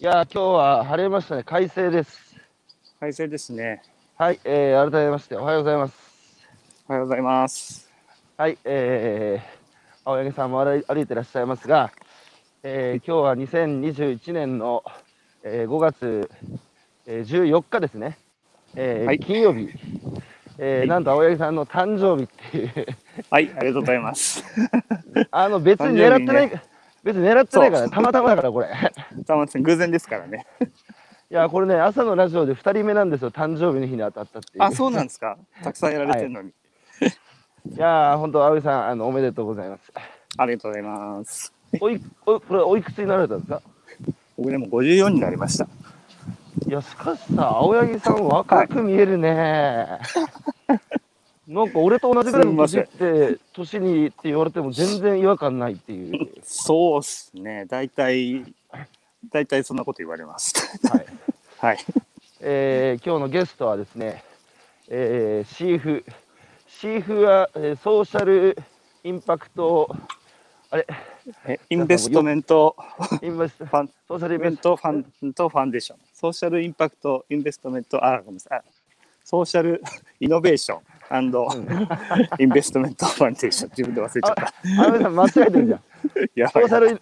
いやー、今日は晴れましたね。快晴です。快晴ですね。はい、えー、改めましておはようございます。おはようございます。はい、えー、青柳さんも歩いてらっしゃいますが、えー、今日は2021年の、えー、5月、えー、14日ですね。えーはい金曜日、えーはいなんと青柳さんの誕生日っていう、はい、ありがとうございます。あの別に狙ってない、別に狙ってないから、たまたまだから、これ。たま偶然ですからね。いや、これね、朝のラジオで2人目なんですよ、誕生日の日に当たったっていう。あ、そうなんですか。たくさんやられてるのに。いやー、本当、青柳さん、あのおめでとうございます。ありがとうございます。おいおこれおいくつになられたんですか？僕でも54になりました。いや、しかしさ、青柳さん、若く見えるね。なんか俺と同じぐらいの年って、年にって言われても全然違和感ないっていう。そうっすね。大体、大体そんなこと言われます。はいはい。えー今日のゲストはですね、えー、シーフ。シーフは、えー social impact、あれ、え investment、 invest、ファン、 social インベントファンと foundation。social impact investment、あ、ごめんなさい。あ social innovation investment foundation。自分で忘れちゃった。青柳さん、間違えてるじゃん。やばいソーシャル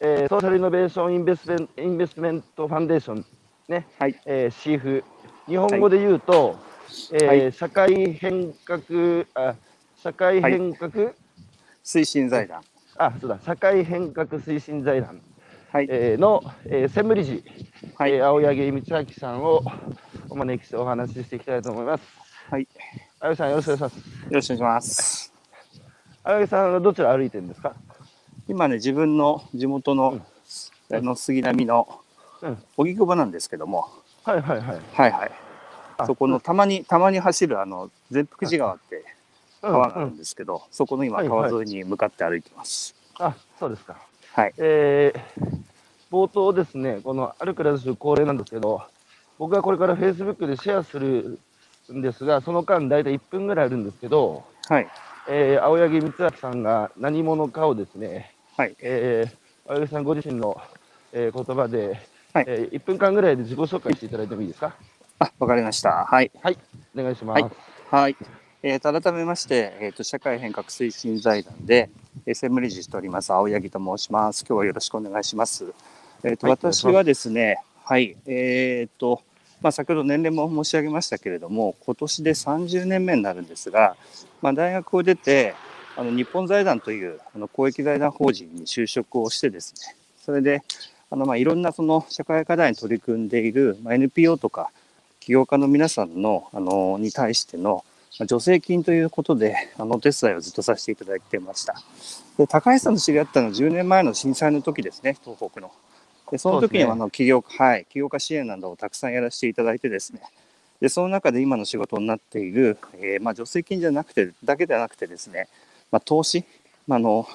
えーソーシャルイノベーションインベスメンインベストメントファンデーション、ね、はい。えー、シーフ。日本語で言うと、えーはい社会変革、あ、社会変革、推進財団。あ、そうだ、社会変革推進財団、はい。えーの、えー専務理事、はいえー青柳光明さんをお招きしてお話ししていきたいと思います。はい。青柳さん、よろしくお願いします。よろしくお願いします。青柳さんはどちら歩いてるんですか？今ね、自分の地元の、あの杉並のうん荻窪なんですけども、はいはいはい。はいはい。あそこのたまに、たまに走るあの、善福寺川って川があるんですけど、そこの今はい川沿いに向かって歩いてます。あ、そうですか。はい。えー冒頭ですね、この歩くラジオ恒例なんですけど、僕がこれから Facebook でシェアするんですが、その間、大体1分ぐらいあるんですけど、はい。えー青柳光明さんが何者かをですね、はい。えー青柳さんご自身の、えー言葉で、はいえ1分間ぐらいで自己紹介していただいてもいいですか？あ、わかりました。はい。はい、お願いします。はいはい。えーと、改めまして、えーと、社会変革推進財団で、えー専務理事しております、青柳と申します。今日はよろしくお願いします。えーと、はい私はですね、はい、えーと、まあ、先ほど年齢も申し上げましたけれども、今年で30年目になるんですが、まあ、大学を出て、あの日本財団というあの公益財団法人に就職をしてですね、それで、あのまあいろんなその社会課題に取り組んでいる、NPO とか起業家の皆さんのあのに対しての助成金ということであのお手伝いをずっとさせていただいてました。で高橋さんと知り合ったのは10年前の震災の時ですね、東北の。でその時にはあの起業家、はい、起業家支援などをたくさんやらせていただいてですね、でその中で今の仕事になっている、えーまあ、助成金じゃなくてだけではなくてですね、まあ、投資、まあ、あの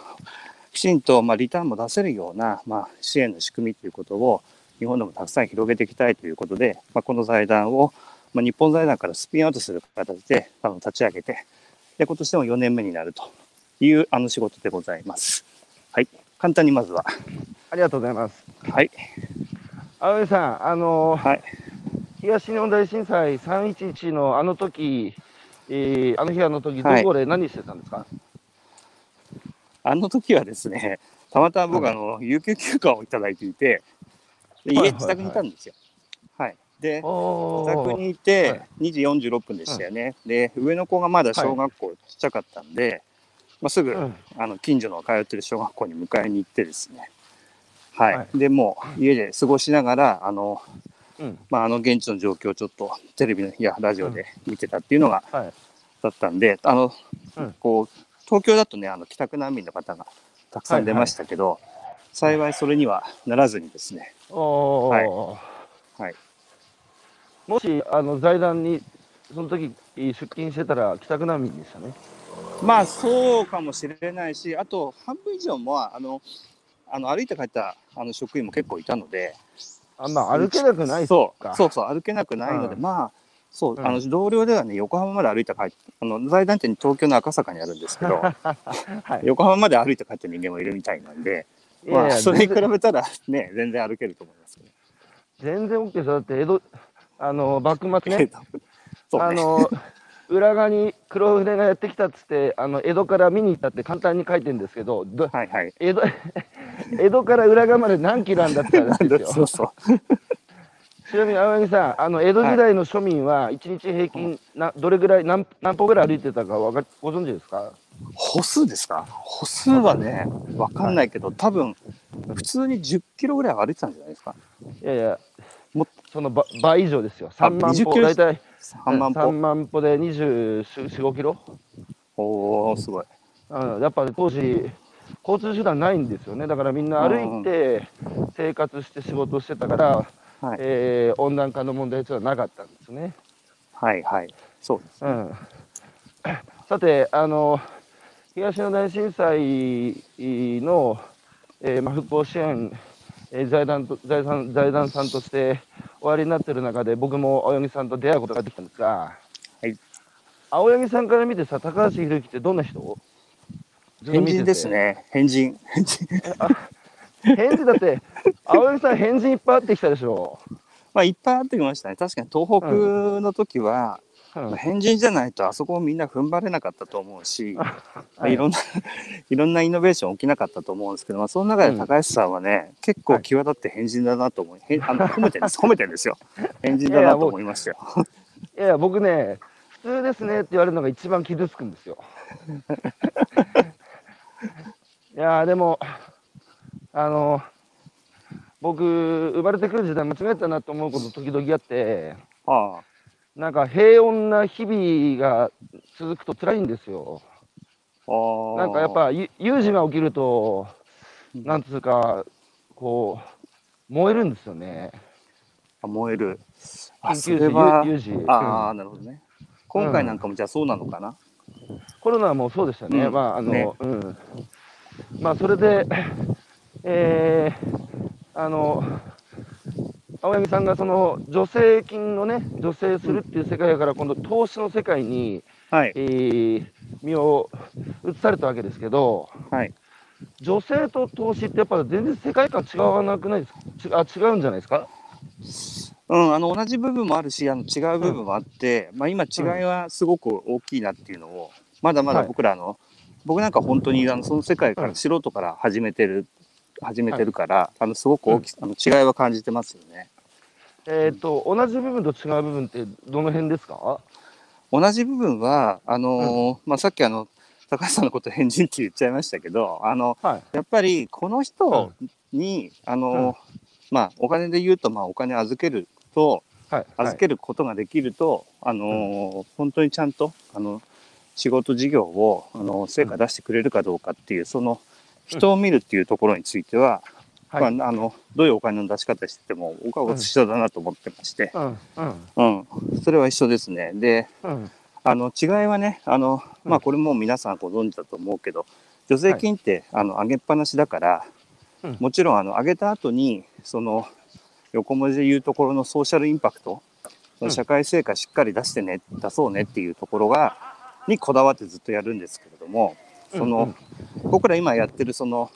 きちんとまあリターンも出せるような、まあ、支援の仕組みということを日本でもたくさん広げていきたいということで、まあ、この財団を、まあ、日本財団からスピンアウトする形であの立ち上げてで今年でも4年目になるというあの仕事でございます。はい、簡単にまずは。ありがとうございます。はい、青柳さん、あのーはい、東日本大震災311のあの時、えーあの日あの時、どはい。こで何してたんですか、あの時はですね、たまたま僕、あの有給休暇をいただいていて、ではいはいはい。家、自宅にいたんですよ。はい、で、お自宅ーにいて、はい。2時46分でしたよね。で、上の子がまだ小学校ちっちゃかったんで、まあ、すぐ、うん。あの近所の通ってる小学校に迎えに行ってですね、はい、はい。でもう家で過ごしながら、あの、うん。まあ、あの現地の状況をちょっとテレビのいやラジオで見てたっていうのがはい。だったんで、あの、うん。こう東京だとねあの帰宅難民の方がたくさん出ましたけど、幸いそれにはならずにですね、はい。はい、もしあの財団にその時出勤してたら帰宅難民でしたね。まあそうかもしれないし、あと半分以上もあのあの歩いて帰ったあの職員も結構いたので、あまあ歩けなくないっすか。そうそうそう歩けなくないので、うんまあそう、うんあの同僚ではね横浜まで歩いて帰ってあの財団って東京の赤坂にあるんですけど はい。横浜まで歩いて帰った人間もいるみたいなんでまあ、それに比べたらね、全然歩けると思いますけど。全然 OK ですよ。だって江戸、あの、幕末ね、そうね。あの、裏側に黒船がやってきたっつって、あの、江戸から見に行ったって簡単に書いてるんですけど、どはいはい。江戸、江戸から裏側まで何キロなんだって話ですよ。そうそう。ちなみに青柳さん、あの江戸時代の庶民は一日平均などれぐらい何何歩ぐらい歩いてたかわかご存知ですか？歩数ですか？歩数はね、わかんないけど、多分、普通に10キロぐらいは歩いてたんじゃないですか。いやいや、もそのば倍以上ですよ。3万20歩大体3万3歩。万歩で24、5キロ？おおすごい。うん、やっぱ当時交通手段ないんですよね。だからみんな歩いて生活して仕事してたから、はい。えー温暖化の問題というのはなかったんですね。はいはい。そうです。うん、さてあの東日本大震災の、えーまあ、復興支援、えー財団と財団財団さんとしておありになっている中で僕も青柳さんと出会うことができたんですが、はい青柳さんから見てさ高橋宏樹ってどんな人？変人ですね。変人。変人。変人だって青柳さん変人いっぱい会ってきたでしょ、まあ、いっぱいあってきましたね。確かに東北の時は、うん。変人じゃないとあそこをみんな踏ん張れなかったと思うし、まあはいいろんな、いろんなイノベーション起きなかったと思うんですけど、まあ、その中で高橋さんはね、結構際立って変人だなと思い、へんあの褒めてるんです、褒めてるんですよ。変人だなと思いましたよ。いやいや僕ね普通ですねって言われるのが一番傷つくんですよ。いやーでもあの僕生まれてくる時代間違えたなと思うこと時々あってあなんか平穏な日々が続くと辛いんですよ。なんかやっぱゆ有事が起きるとなんつうかこう燃えるんですよね。あ燃える。あ、そ緊急時れは、有有事ああ、なるほどね。今回なんかもじゃあそうなのかな？コロナもそうでしたね、うん。まああの、ね。うん、まあそれで、えー、あの青柳さんがその助成金のね、助成するっていう世界から、今度、投資の世界に、はいえ。ー身を移されたわけですけど、はい。女性と投資ってやっぱ全然世界観違わなくないですか？ちあ違うんじゃないですか？うん、あの同じ部分もあるし、あの違う部分もあって、まあ今違いはすごく大きいなっていうのを、まだまだはい僕らの、僕なんか本当にあのその世界かうんら素人から始めてる、始めてるから、あのすごく大き、あの違いは感じてますよね。えっ、と、同じ部分と違う部分ってどの辺ですか？同じ部分は、あのーまあさっきあの、高橋さんのこと変人って言っちゃいましたけど、あの、はい。やっぱりこの人に、あのーまあお金で言うと、まあお金預けると、はい。預けることができると、あのー本当にちゃんとあの仕事事業をあの成果出してくれるかどうかっていうその人を見るっていうところについては、はい。まあ、あのどういうお金の出し方してても僕は一緒だなと思ってまして、うん。それは一緒ですね。でうん。あの違いはねあの、うんまあ、これも皆さんご存知だと思うけど助成金って、あの上げっぱなしだから、うんもちろんあの上げた後にその横文字で言うところのソーシャルインパクト、その社会成果しっかり出してね出そうねっていうところがにこだわってずっとやるんですけれどもその、僕ら今やってるその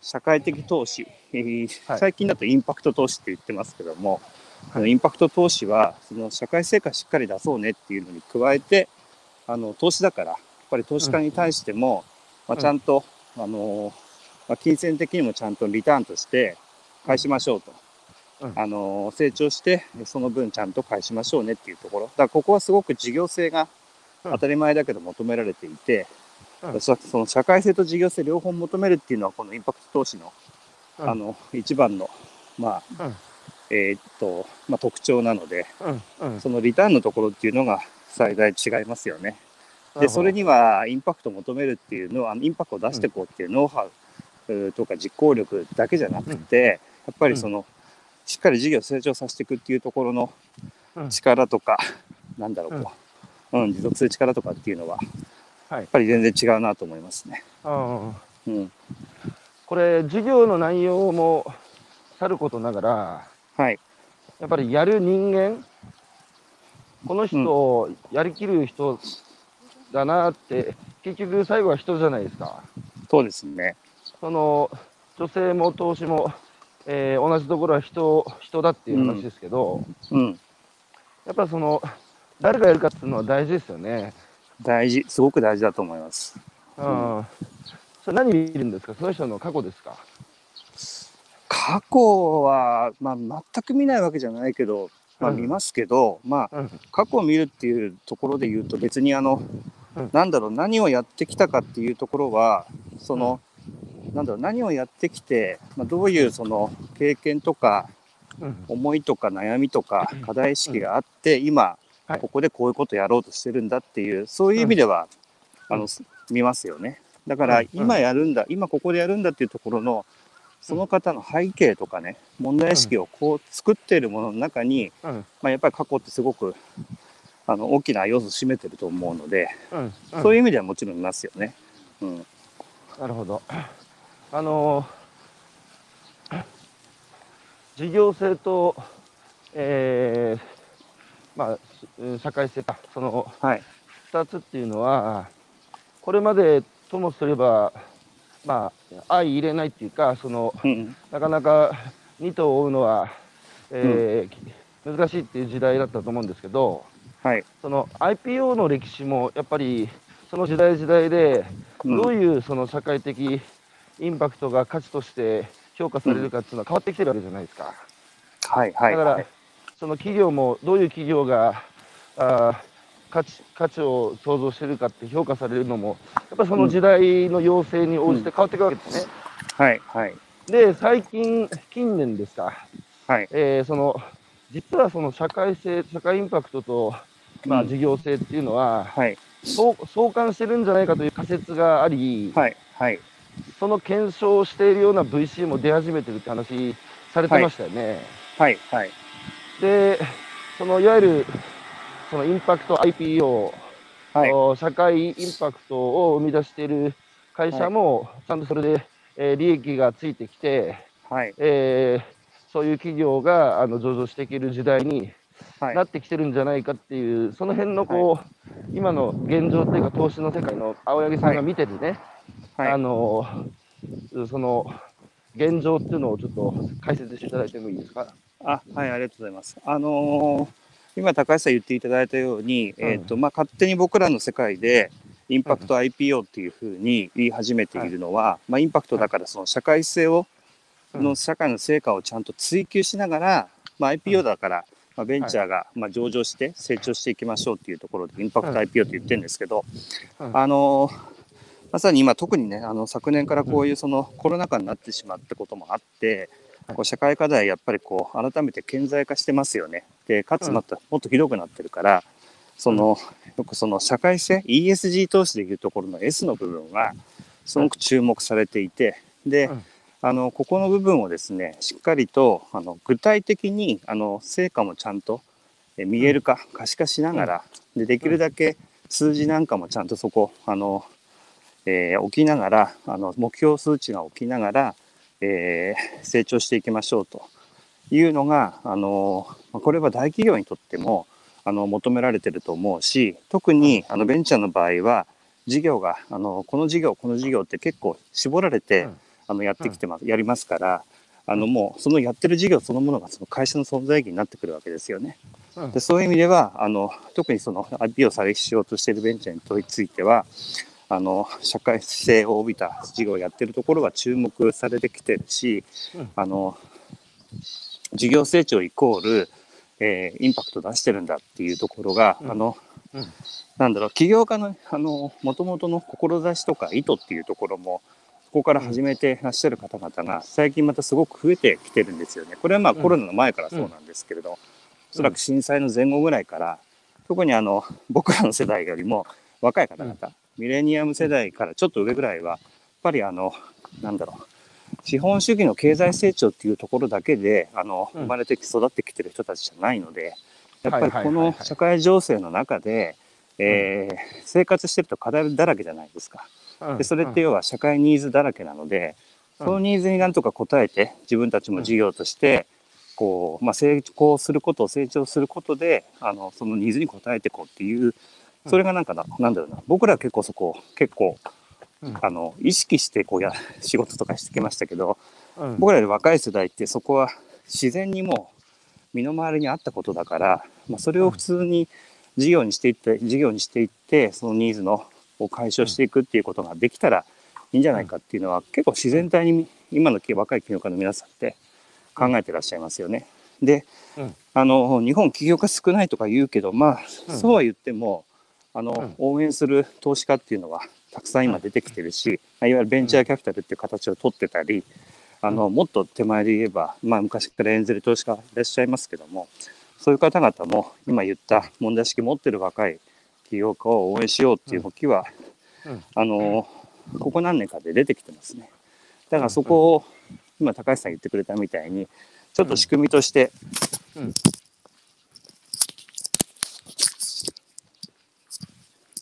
社会的投資、えーはい。最近だとインパクト投資って言ってますけども、はい。あのインパクト投資はその社会成果しっかり出そうねっていうのに加えてあの投資だからやっぱり投資家に対しても、まあ、うん。ちゃんと、あのまあ、金銭的にもちゃんとリターンとして返しましょうと、うん。あの成長してその分ちゃんと返しましょうねっていうところ。だからここはすごく事業性がうん。当たり前だけど求められていて、うん。そその社会性と事業性両方求めるっていうのはこのインパクト投資の,、うん。あの一番の、まあうん。えーっとまあ、特徴なので。そのリターンのところっていうのが最大違いますよね。でそれに、にはインパクトを求めるっていうのはあのインパクトを出していこうっていうノウハウとか実行力だけじゃなくて、やっぱりその、しっかり事業を成長させていくっていうところのうん。力とか、なんだろうこう、うん持続する力とかっていうのは、はいやっぱり全然違うなと思いますね。うん。うん、これ、授業の内容もさることながら、はい、やっぱりやる人間、この人、やりきる人だなって、結局最後は人じゃないですか。そうですね。その女性も投資も、えー同じところは人人だっていう話ですけど、うん。やっぱその誰がやるかっていうのは大事ですよね。大事。すごく大事だと思います。うん。それ何見るんですか？その人の過去ですか？過去は、まあ、全く見ないわけじゃないけど、まあ、うん見ますけど、まあ、うん。過去を見るっていうところで言うと別にあの、うんなんだろう何をやってきたかっていうところはその、なんだろう何をやってきて、まあ、どういうその経験とかうん。思いとか悩みとか課題意識があって今はいここでこういうことやろうとしてるんだっていうそういう意味では、うんあの見ますよねだからうん今やるんだ今ここでやるんだっていうところのその方の背景とかね問題意識をこう作っているものの中に、うん。まあ、やっぱり過去ってすごくあの大きな要素を占めてると思うので、うん。そういう意味ではもちろん見ますよね。うん、なるほど。あの事業性と、えーまあうん、社会性か、そのはい、2つっていうのは、これまでともすれば、まあ、相入れないっていうか、そのうん、なかなか2頭を追うのは、えー難しいっていう時代だったと思うんですけど、はい、その IPO の歴史もやっぱりその時代時代で、うん。どういうその社会的インパクトが価値として評価されるかっていうのは変わってきてるわけじゃないですか。はい、はい、だから、はい、その企業もどういう企業があー価値価値を創造してるかって評価されるのも、やっぱりその時代の要請に応じて変わっていくわけですね。はい、はい、で、最近、近年ですか、はい、えーその実はその社会性、社会インパクトと、まあ、うん。事業性っていうのは、はい、そう相関してるんじゃないかという仮説があり、はい、はい、その検証をしているような VC も出始めてるって話されてましたよね。はい、はい、で、そのいわゆるそのインパクト IPO、はい、お社会インパクトを生み出している会社も、ちゃんとそれで、えー利益がついてきて、はい、えーそういう企業があの上場していける時代にはい。なってきてるんじゃないかっていう、その辺のこう、今の現状っていうか、投資の世界の青柳さんが見てるね、はい。あのその現状っていうのをちょっと解説していただいてもいいですか？あ、はい、ありがとうございます。あのー今高橋さん言っていただいたように、うん。えっ、と、まあ、勝手に僕らの世界で、インパクト IPO っていうふうに言い始めているのは、まあ、インパクトだからその社会性を、うん。の社会の成果をちゃんと追求しながら、まあ、IPO だから、まあ、ベンチャーがまあ上場して成長していきましょうっていうところで、インパクト IPO って言ってるんですけど、うん。あのーまさに今特にね、あの昨年からこういうそのコロナ禍になってしまったこともあって、こう社会課題やっぱりこう改めて顕在化してますよね。で、かつまたもっとひどくなってるから、その、よくその社会性、ESG 投資でいうところの S の部分は、すごく注目されていて、でうん、あの、ここの部分をですね、しっかりと、あの、具体的に、あの、成果もちゃんとえ見える化、可視化しながら、で、できるだけ数字なんかもちゃんとそこ、あの、えー置きながら、あの、目標数値が置きながら、えー成長していきましょうというのが、あの、まあこれは大企業にとっても、あの、求められてると思うし、特に、あの、ベンチャーの場合は、事業が、あの、この事業、この事業って結構絞られて、うん。あの、やってきてます、やりますから、あの、もう、そのやってる事業そのものが、その会社の存在意義になってくるわけですよね。うん。でそういう意味ではあの特にその IPO されしようとしているベンチャーについてはあの社会性を帯びた事業をやってるところが注目されてきてるし、うん。あの事業成長イコール、えーインパクト出してるんだっていうところが、うん。あのうん。なんだろう起業家のあの元々の志とか意図っていうところもここから始めてらっしゃる方々が最近またすごく増えてきてるんですよね。これはまあうん。コロナの前からそうなんですけれど、おそらく震災の前後ぐらいから、特にあの僕らの世代よりも若い方々、ミレニアム世代からちょっと上ぐらいは、やっぱりあの、なんだろう、資本主義の経済成長っていうところだけで、あの、うん。生まれてき育ってきてる人たちじゃないので、やっぱりこの社会情勢の中で、えー生活してると課題だらけじゃないですか。でそれって要は社会ニーズだらけなので、うん。そのニーズになんとか応えて自分たちも事業としてこう、まあ、成功することを成長することであのそのニーズに応えていこうっていうそれがなんかななんだろうな。僕らは結構そこ結構うん。あの意識してこうや仕事とかしてきましたけどうん。僕らより若い世代ってそこは自然にもう身の回りにあったことだから、まあ、それを普通に事業にしていって事業にしていってそのニーズのを解消していくっていうことができたらいいんじゃないかっていうのは結構自然体に今の若い起業家の皆さんって考えてらっしゃいますよね。で、うん。あの日本起業家少ないとか言うけどまあ、うん。そうは言ってもあの、うん。応援する投資家っていうのはたくさん今出てきてるし、まあいわゆるベンチャーキャピタルっていう形を取ってたり、あのもっと手前で言えば、まあ、昔からエンゼル投資家いらっしゃいますけどもそういう方々も今言った問題意識持ってる若い起業家を応援しようっていう動きは、うん。あのここ何年かで出てきてますね。だからそこを今高橋さん言ってくれたみたいにちょっと仕組みとして、うん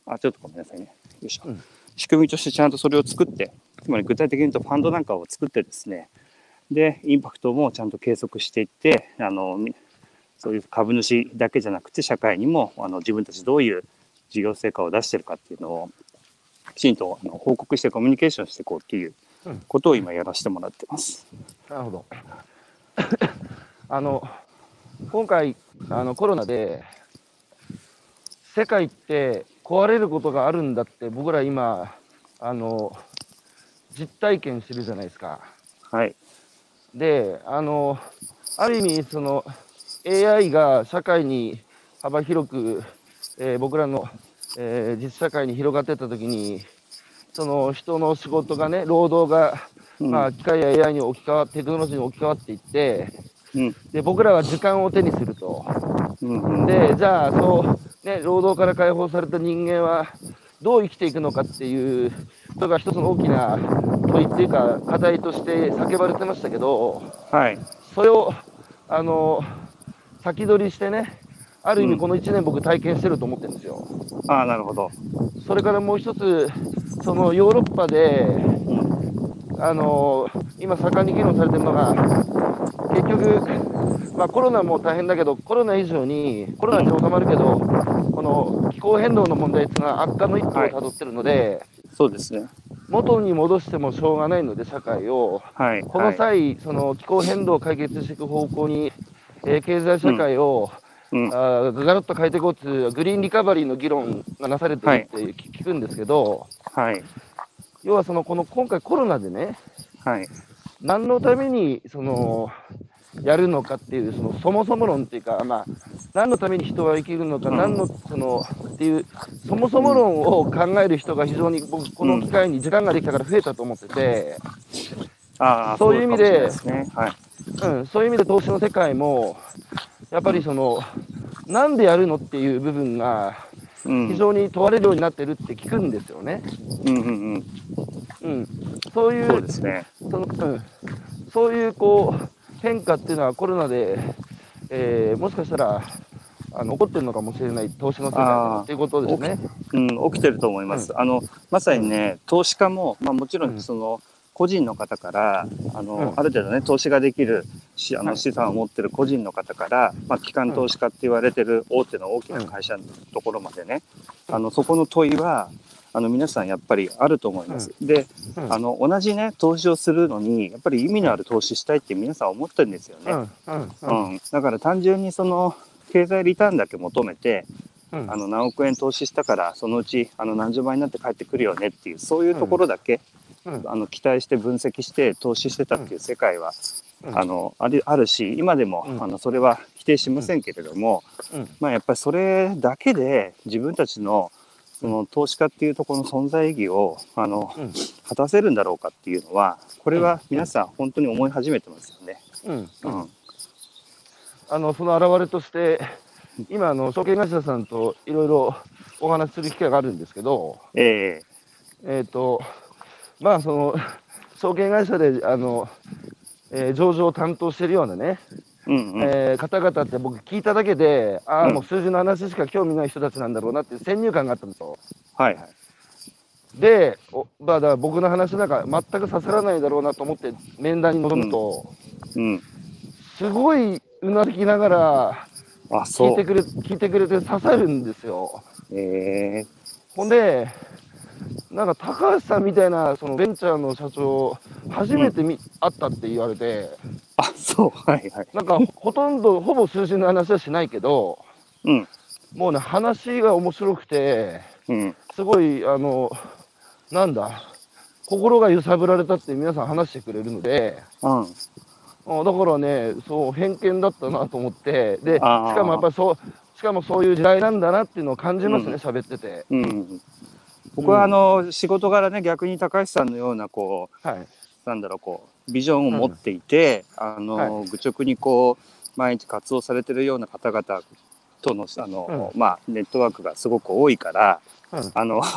あちょっとごめんなさいねよいしょ、うん仕組みとしてちゃんとそれを作ってつまり具体的に言うとファンドなんかを作ってですねでインパクトもちゃんと計測していってあのみそういう株主だけじゃなくて社会にもあの自分たちどういう事業成果を出してるかっていうのをきちんとあの報告してコミュニケーションしていこうっていううんことを今やらせてもらってます。なるほど。あの今回あのコロナで世界って壊れることがあるんだって僕ら今あの実体験してるじゃないですか。はい。であのある意味その AI が社会に幅広く、えー僕らの、えー実社会に広がってった時にその人の仕事がね労働がうんまあ、機械や AI に置き換わって、テクノロジーに置き換わっていって、うんで僕らは時間を手にすると。うんうんで、じゃあ、そう、ね、労働から解放された人間はどう生きていくのかっていう、それが一つの大きな問いっていうか、課題として叫ばれてましたけど、はい。それを、あの、先取りしてね、ある意うん味この1年僕体験してると思ってるんですよ。ああ、なるほど。それからもう一つ、そのヨーロッパで、あの今、盛んに議論されてるのが、結局、まあ、コロナも大変だけど、コロナ以上に、コロナって収まるけど、この気候変動の問題っていうのは悪化の一途をたどってるので、そうですね。元に戻してもしょうがないので、社会を、はい。このはい、際、その気候変動を解決していく方向に、えー経済社会を、うん。あーガラッと変えていこうというグリーンリカバリーの議論がなされているって聞聞くんですけど、はい。要はそのこの今回コロナでね、はい。何のためにそのやるのかっていうそのそもそも論っていうか、まあ、何のために人は生きるのか、うん何のそのっていうそもそも論を考える人が非常に僕この機会に時間ができたから増えたと思ってて、ああ、そういう意味でね。はい。うん、そういう意味で投資の世界もやっぱりそのなんでやるのっていう部分がうん。非常に問われるようになってるって聞くんですよね。うんうんうん。うん、そういうそうですね。そのうん、そういうこう変化っていうのはコロナで、えーもしかしたらあの起こってるのかもしれない投資の世界ということですね。うん、起きてると思います。あの、まさにね、投資家も、まあもちろうん。ん、その、個人の方から、あの、うん。ある程度ね、投資ができるし、あはい。の資産を持ってる個人の方から、まあ、機関投資家って言われてる大手の大きな会社のところまでね、あの、そこの問いは、あの、皆さんやっぱりあると思います。で、うん。あの、同じね、投資をするのに、やっぱり意味のある投資したいって皆さん思ってるんですよね。うんうんうん。うん。だから単純にその、経済リターンだけ求めて、うん。あの何億円投資したからそのうちあの何十倍になって帰ってくるよねっていうそういうところだけ、うん。あの期待して分析して投資してたっていう世界は、うん。あのあるあるし今でも、うん。あのそれは否定しませんけれども、うん。まあ、やっぱりそれだけで自分たちのその投資家っていうところの存在意義をあの、うん。果たせるんだろうかっていうのはこれは皆さん本当に思い始めてますよね。うん。うん。あのその表れとして今あの証券会社さんといろいろお話しする機会があるんですけど、ええ。っ、とまあその証券会社であの、えー上場を担当しているようなね、えうんうんえー方々って僕聞いただけで、ああ、うんもう数字の話しか興味ない人たちなんだろうなっていう先入観があったんですよ。はいはい。で、おまあ、だから僕の話なんか全く刺さらないだろうなと思って面談に臨むと、うん、すごいうなずきながらあそう聞いてくれ聞いてくれて刺さるんですよ。えほんで、なんか高橋さんみたいなそのベンチャーの社長、初めて見、会ったって言われて、あ、そう、はいはい。なんかほとんど、ほぼ数字の話はしないけど、うん、もうね、話が面白くて、うん、すごい、あの、なんだ、心が揺さぶられたって皆さん話してくれるので、うん、あだからね、そう、偏見だったなと思って、で、しあーかもやっぱりそう、しかもそういう時代なんだなっていうのを感じますね、うん喋ってて。うん。僕はあの、仕事柄ね、逆に高橋さんのような、こう、はい。なんだろう、こう、ビジョンを持っていて、あの、は愚直にこう、毎日活動されてるような方々との、あの、まあ、ネットワークがすごく多いから、うんあの、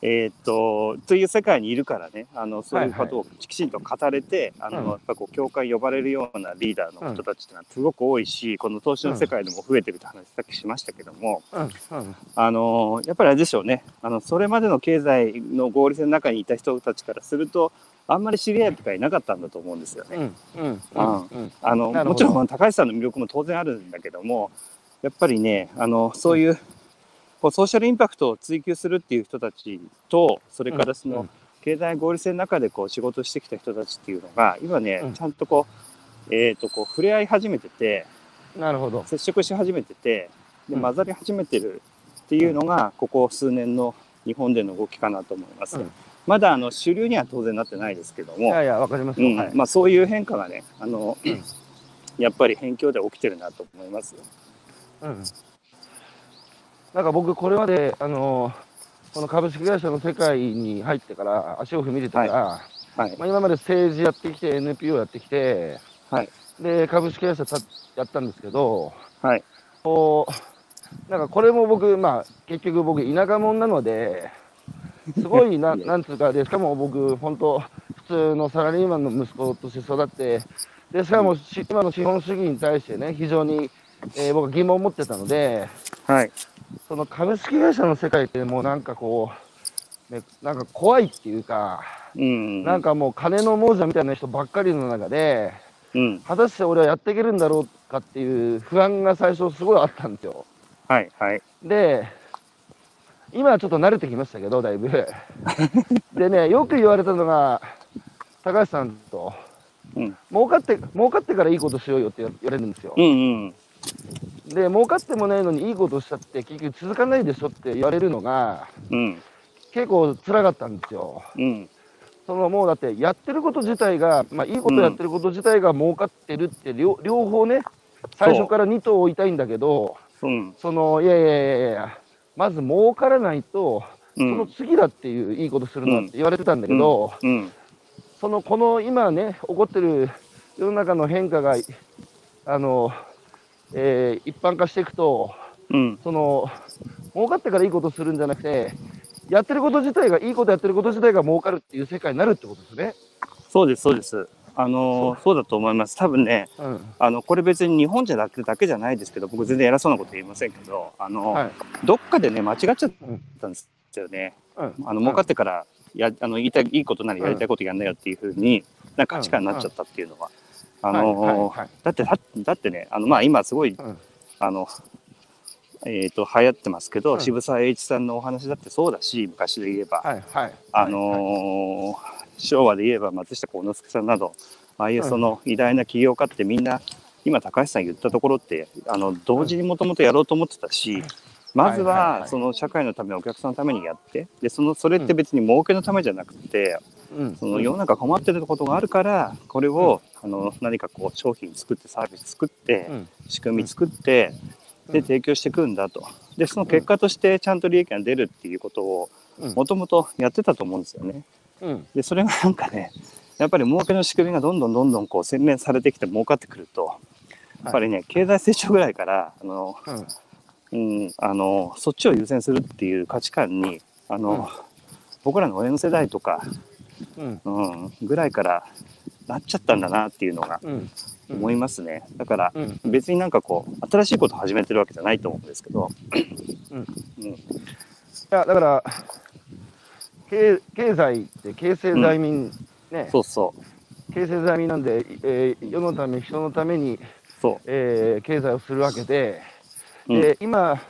えーっと、という世界にいるからね、あの、そういうことをきちんと語れて、あの、うん。やっぱこう、教会呼ばれるようなリーダーの人たちってのはすごく多いし、この投資の世界でも増えてるって話さっきしましたけども、うん、うん、あのやっぱりあれでしょうね。あのそれまでの経済の合理性の中にいた人たちからするとあんまり知り合いとかいなかったんだと思うんですよね。もちろん高橋さんの魅力も当然あるんだけどもやっぱりねあのそういう,、こうソーシャルインパクトを追求するっていう人たちとそれからその、うん経済合理性の中でこう仕事してきた人たちっていうのが今ね、うんちゃんとこう,、えー、とこう触れ合い始めててなるほど。接触し始めててでうん混ざり始めてるっていうのがここ数年の日本での動きかなと思います。うんまだあの主流には当然なってないですけども、いやいや、わかりますよ。うんはい。まあ、そういう変化がねあの、うんやっぱり辺境で起きてるなと思いますよ。うん。なんか僕、これまで、あの、この株式会社の世界に入ってから、足を踏み入れてから、はい。まあ、今まで政治やってきて、NPO やってきて、はい。で、株式会社たやったんですけど、はい。こう、なんかこれも僕、まあ、結局僕、田舎者なので、すごいな、なんつうか、で、しかも僕、本当、普通のサラリーマンの息子として育って、で、しかもし今の資本主義に対してね、非常に、えー僕は疑問を持ってたので、はいその株式会社の世界ってもうなんかこう、ね、なんか怖いっていうか、うんなんかもう金の亡者みたいな人ばっかりの中で、うん果たして俺はやっていけるんだろうかっていう不安が最初すごいあったんですよ。はいはいで、今はちょっと慣れてきましたけど、だいぶ。でね、よく言われたのが、高橋さんと、うん儲かって、儲かってからいいことしようよって言われるんですよ。うんうんで、儲かってもないのにいいことしたって結局続かないでしょって言われるのが、うん。結構辛かったんですよ。うん。そのもうだってやってること自体が、まあ、いいことやってること自体が儲かってるって両両方ね、最初から2頭置いたいんだけど、うん。そのいやいやいやいや、まず儲からないと、うそのん次だっていういいことするのって言われてたんだけど、うん。そのこの今ね、起こってる世の中の変化が、あの、えー一般化していくと、うんその、儲かってからいいことするんじゃなくて、やってること自体が、いいことやってること自体が儲かるっていう世界になるってことですね。そうですそうですあのそうだと思います多分ねうん。あのこれ別に日本じゃなくだけじゃないですけど僕全然偉そうなこと言いませんけどあの、はい。どっかでね間違っちゃったんですよね。うん。あの儲かってからやあの言いたいいいことなりやりたいことやんなよっていうふうになんか価値観になっちゃったっていうのは。あのはいはいはい。だってだだってねあのまあ今すごい、うん。あのえっ、と流行ってますけど、うん。渋沢栄一さんのお話だってそうだし昔で言えば、はいはい。あのー昭和で言えば松下幸之助さんなどああいうその偉大な起業家ってみんな今高橋さん言ったところってあの同時にもともとやろうと思ってたしまずはいはいははい。その社会のためお客さんのためにやってでそのそれって別に儲けのためじゃなくてうん。その世の中困ってることがあるからこれをあの何かこう商品作ってサービス作ってうん。仕組み作ってでうん提供していくんだとでその結果としてちゃんと利益が出るっていうことをうんもともとやってたと思うんですよね。うん。でそれがなんかねやっぱり儲けの仕組みがどんどんどんどんこう洗練されてきて儲かってくるとやっぱりね経済成長ぐらいからあの、うん。うん、あのそっちを優先するっていう価値観にあの、うん僕らの親の世代とか、うん。うん、ぐらいからなっちゃったんだなっていうのがうん。思いますね。だからうん。別になんかこう新しいことを始めてるわけじゃないと思うんですけど、うん。うん。いや、だから、経経済って形成財民、ね、そうそう。形成財民なんで、えー世のため、人のために、そえー経済をするわけで、で今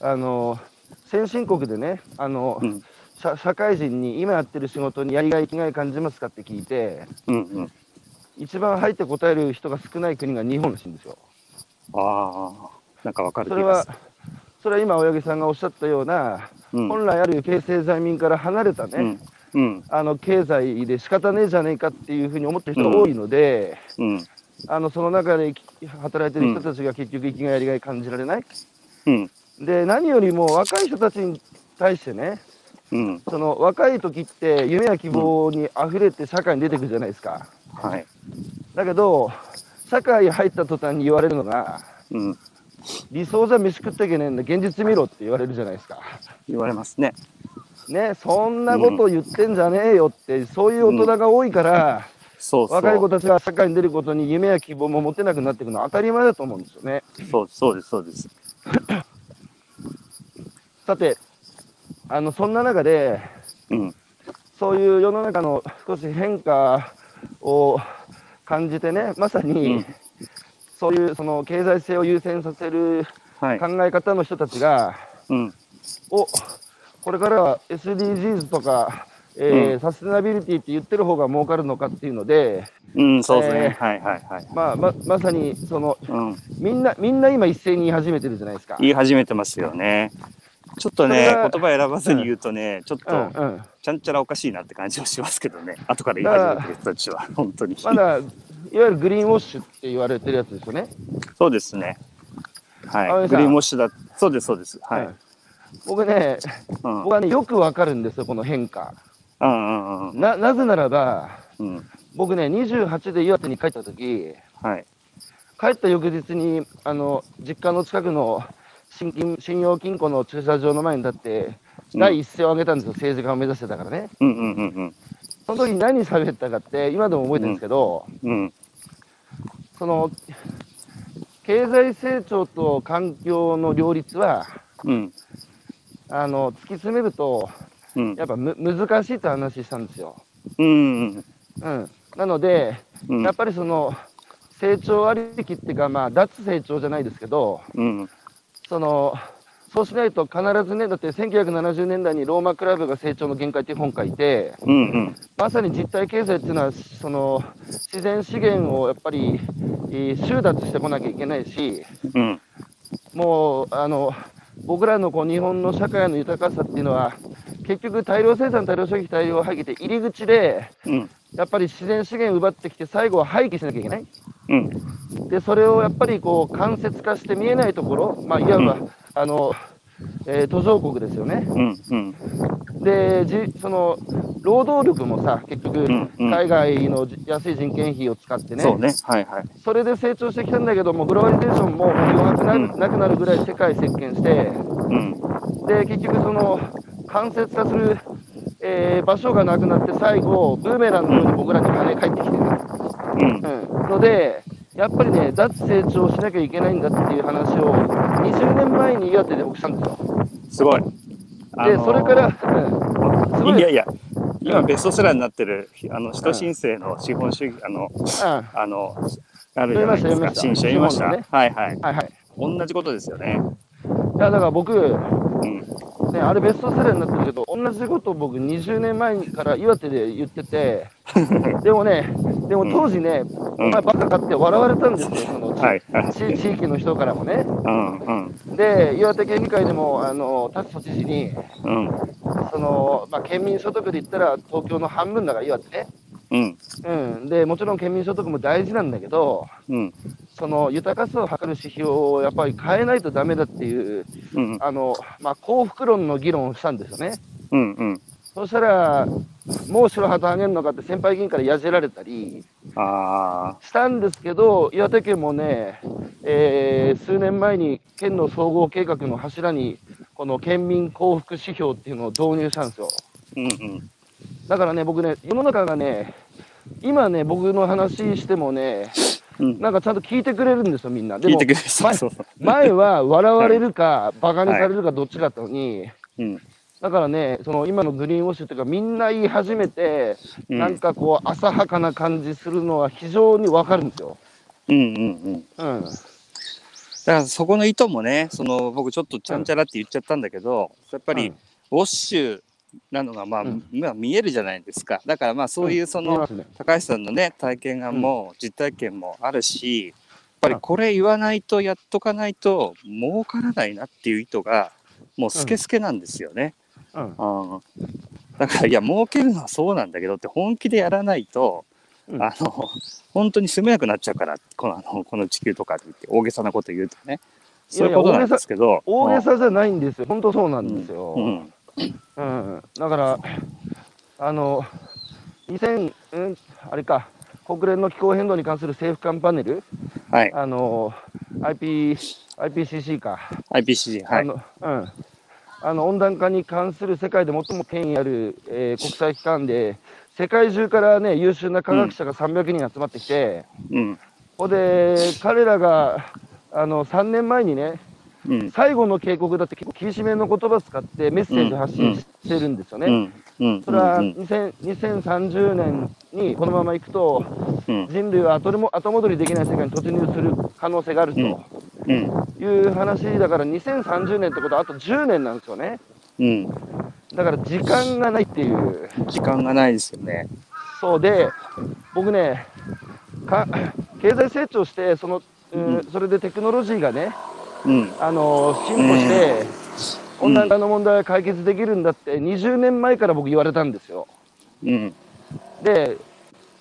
あの、先進国でね、あのうん社社会人に今やってる仕事にやりがい、生きがい感じますかって聞いて、うんうん。一番入って答える人が少ない国が日本らしいんですよ。ああ、なんかわかるそれはそれは今、青柳さんがおっしゃったような、うん本来ある形成罪民から離れたね、うん。うん。あの経済で仕方ねえじゃねえかっていうふうに思ってる人が多いので、うん。あのその中で働いてる人たちが結局生きがいやりがい感じられない。うん。で、何よりも若い人たちに対してね、うん。その若い時って夢や希望に溢れて社会に出てくるじゃないですか。はい。だけど、社会入った途端に言われるのが、うん。理想じゃ飯食っていけねえんだ、現実見ろって言われるじゃないですか。言われますね。ね、そんなこと言ってんじゃねえよって、そういう大人が多いから、そうそう。若い子たちが社会に出ることに夢や希望も持てなくなっていくのは当たり前だと思うんですよね。そうそうです、そうです。さて、あのそんな中で、うん。そういう世の中の少し変化を感じてね、まさに、うんそういうその経済性を優先させるはい。考え方の人たちが、うん。おこれからは SDGs とか、えーうんサステナビリティって言ってる方が儲かるのかっていうので、うん、そうですね。えはいはいはい。まあ、ままさにそのうん。みんなみんな今一斉に言い始めてるじゃないですか。言い始めてますよね。ちょっとね、言葉選ばずに言うとね、ちょっうんうと、ん、ちゃんちゃらおかしいなって感じはしますけどね。後から言い始めてる人たちは、本当に。まだいわゆるグリーンウォッシュって言われてるやつですよね。そうですね。はい。グリーンウォッシュだ。そうです、そうです。はい。うん僕ね、うん。僕はね、よくわかるんですよ、この変化。うんうんうんななぜならば、うん。僕ね、28で岩手に帰った時はい。帰った翌日にあの実家の近くの信金信用金庫の駐車場の前に立って、うん第一声を上げたんですよ、政治家を目指してたからね。うんうんうんその時に何喋ったかって、今でも覚えてるんですけど、うん。うん。その経済成長と環境の両立は、うん。あの突き詰めると、うん。やっぱむ難しいって話したんですよ。うん。うん、なので、うんやっぱりその成長ありきっていうか、まあ、脱成長じゃないですけど、うん。そのそうしないと必ずね、だって1970年代にローマクラブが成長の限界っていう本書いて、うんうん。まさに実体経済っていうのは、その自然資源をやっぱりえー収奪してこなきゃいけないし、うん。もうあの僕らのこう日本の社会の豊かさっていうのは、結局、大量生産、大量消費、大量廃棄って入り口で、うん。やっぱり自然資源奪ってきて、最後は廃棄しなきゃいけない。うん。で、それをやっぱりこう間接化して見えないところ、まあ、いわば、うあの、えー途上国ですよね。うん。うん。で、じその労働力もさ、結局、んうん海外のじ安い人件費を使ってね、そうね。はいはい。それで成長してきたんだけども、グローバリゼーションも余白なうんなくなるぐらい世界席巻して、うん。で、結局、その間接化する、えー場所がなくなって、最後、ブーメランのように僕らに金返ってきてる。うん。うん、ので、やっぱりね、脱成長しなきゃいけないんだっていう話を、20年前に岩手で僕したんですよ。すごい。あで、のーそれから、うん、い、いやいや、今ベストセラーになってる、あの、人申請の資本主義、あの、うん、あの、あるじゃないですか。新書読みました？読みまはいはい。はいはい。同じことですよね。いや、だから僕、うん。ね、あれベストセラーになってるけど、同じことを僕20年前から岩手で言ってて、でもね、でも当時ね、お前バカかって笑われたんですよ、その、はいはい。地地域の人からもね。うんうんで、岩手県議会でも、あの、達都知事に、うんその、まあ、県民所得で言ったら東京の半分だから岩手ね。うんうん。で、もちろん県民所得も大事なんだけど、うんその豊かさを測る指標をやっぱり変えないとダメだっていう、うんあの、まあ、幸福論の議論をしたんですよね。うんうん。そしたら、もう白旗あげるのかって先輩議員からやじられたりあしたんですけど、岩手県もね、えー数年前に県の総合計画の柱に、この県民幸福指標っていうのを導入したんですよ。ーうんうんだからね、僕ね、世の中がね、今ね、僕の話してもね、うん。なんかちゃんと聞いてくれるんですよ、みんな。でも聞いてくれる人前は笑われるか、バカにされるかどっちかだったのに、うんだからね、その今のグリーンウォッシュっていうか、みんな言い始めて、うんなんかこう、浅はかな感じするのは非常にわかるんですよ。うんうんうん。うん。だからそこの意図もね、その僕ちょっとちゃんちゃらって言っちゃったんだけど、やっぱりうんウォッシュなのが、まあ、うん。まあ見えるじゃないですか。だからまあそういうその、高橋さんのね体験談も実体験もあるし、やっぱりこれ言わないとやっとかないと儲からないなっていう意図がもうスケスケなんですよね。うん。うん。だからいや儲けるのはそうなんだけどって本気でやらないと、うん。あの本当に住めなくなっちゃうからこのあのこの地球とかって言って大げさなこと言うとね。そういうことなんですけど。大げさじゃないんですよ。本当そうなんですよ。うんうん、だから、あの、2000、うん、あれか、国連の気候変動に関する政府間パネル、はい。あの、IP、IPCC か、IPCC はい。あの、うん。あの温暖化に関する世界で最も権威ある、えー国際機関で、世界中からね、優秀な科学者が300人集まってきて、うん。ほ、で、彼らが、あの、3年前にね、うん。最後の警告だって結構厳しめの言葉使ってメッセージ発信してるんですよね。それはうん。2000 2030年にこのままいくとうん。人類は後も後戻りできない世界に突入する可能性があるとうん。いう話だから2030年ってことはあと10年なんですよね。うん。だから時間がないっていう。時間がないですよね。そうで僕ねか経済成長してその、うんうん。それでテクノロジーがねうん。あの進歩して、温暖化の問題は解決できるんだって20年前から僕言われたんですよ。うん。で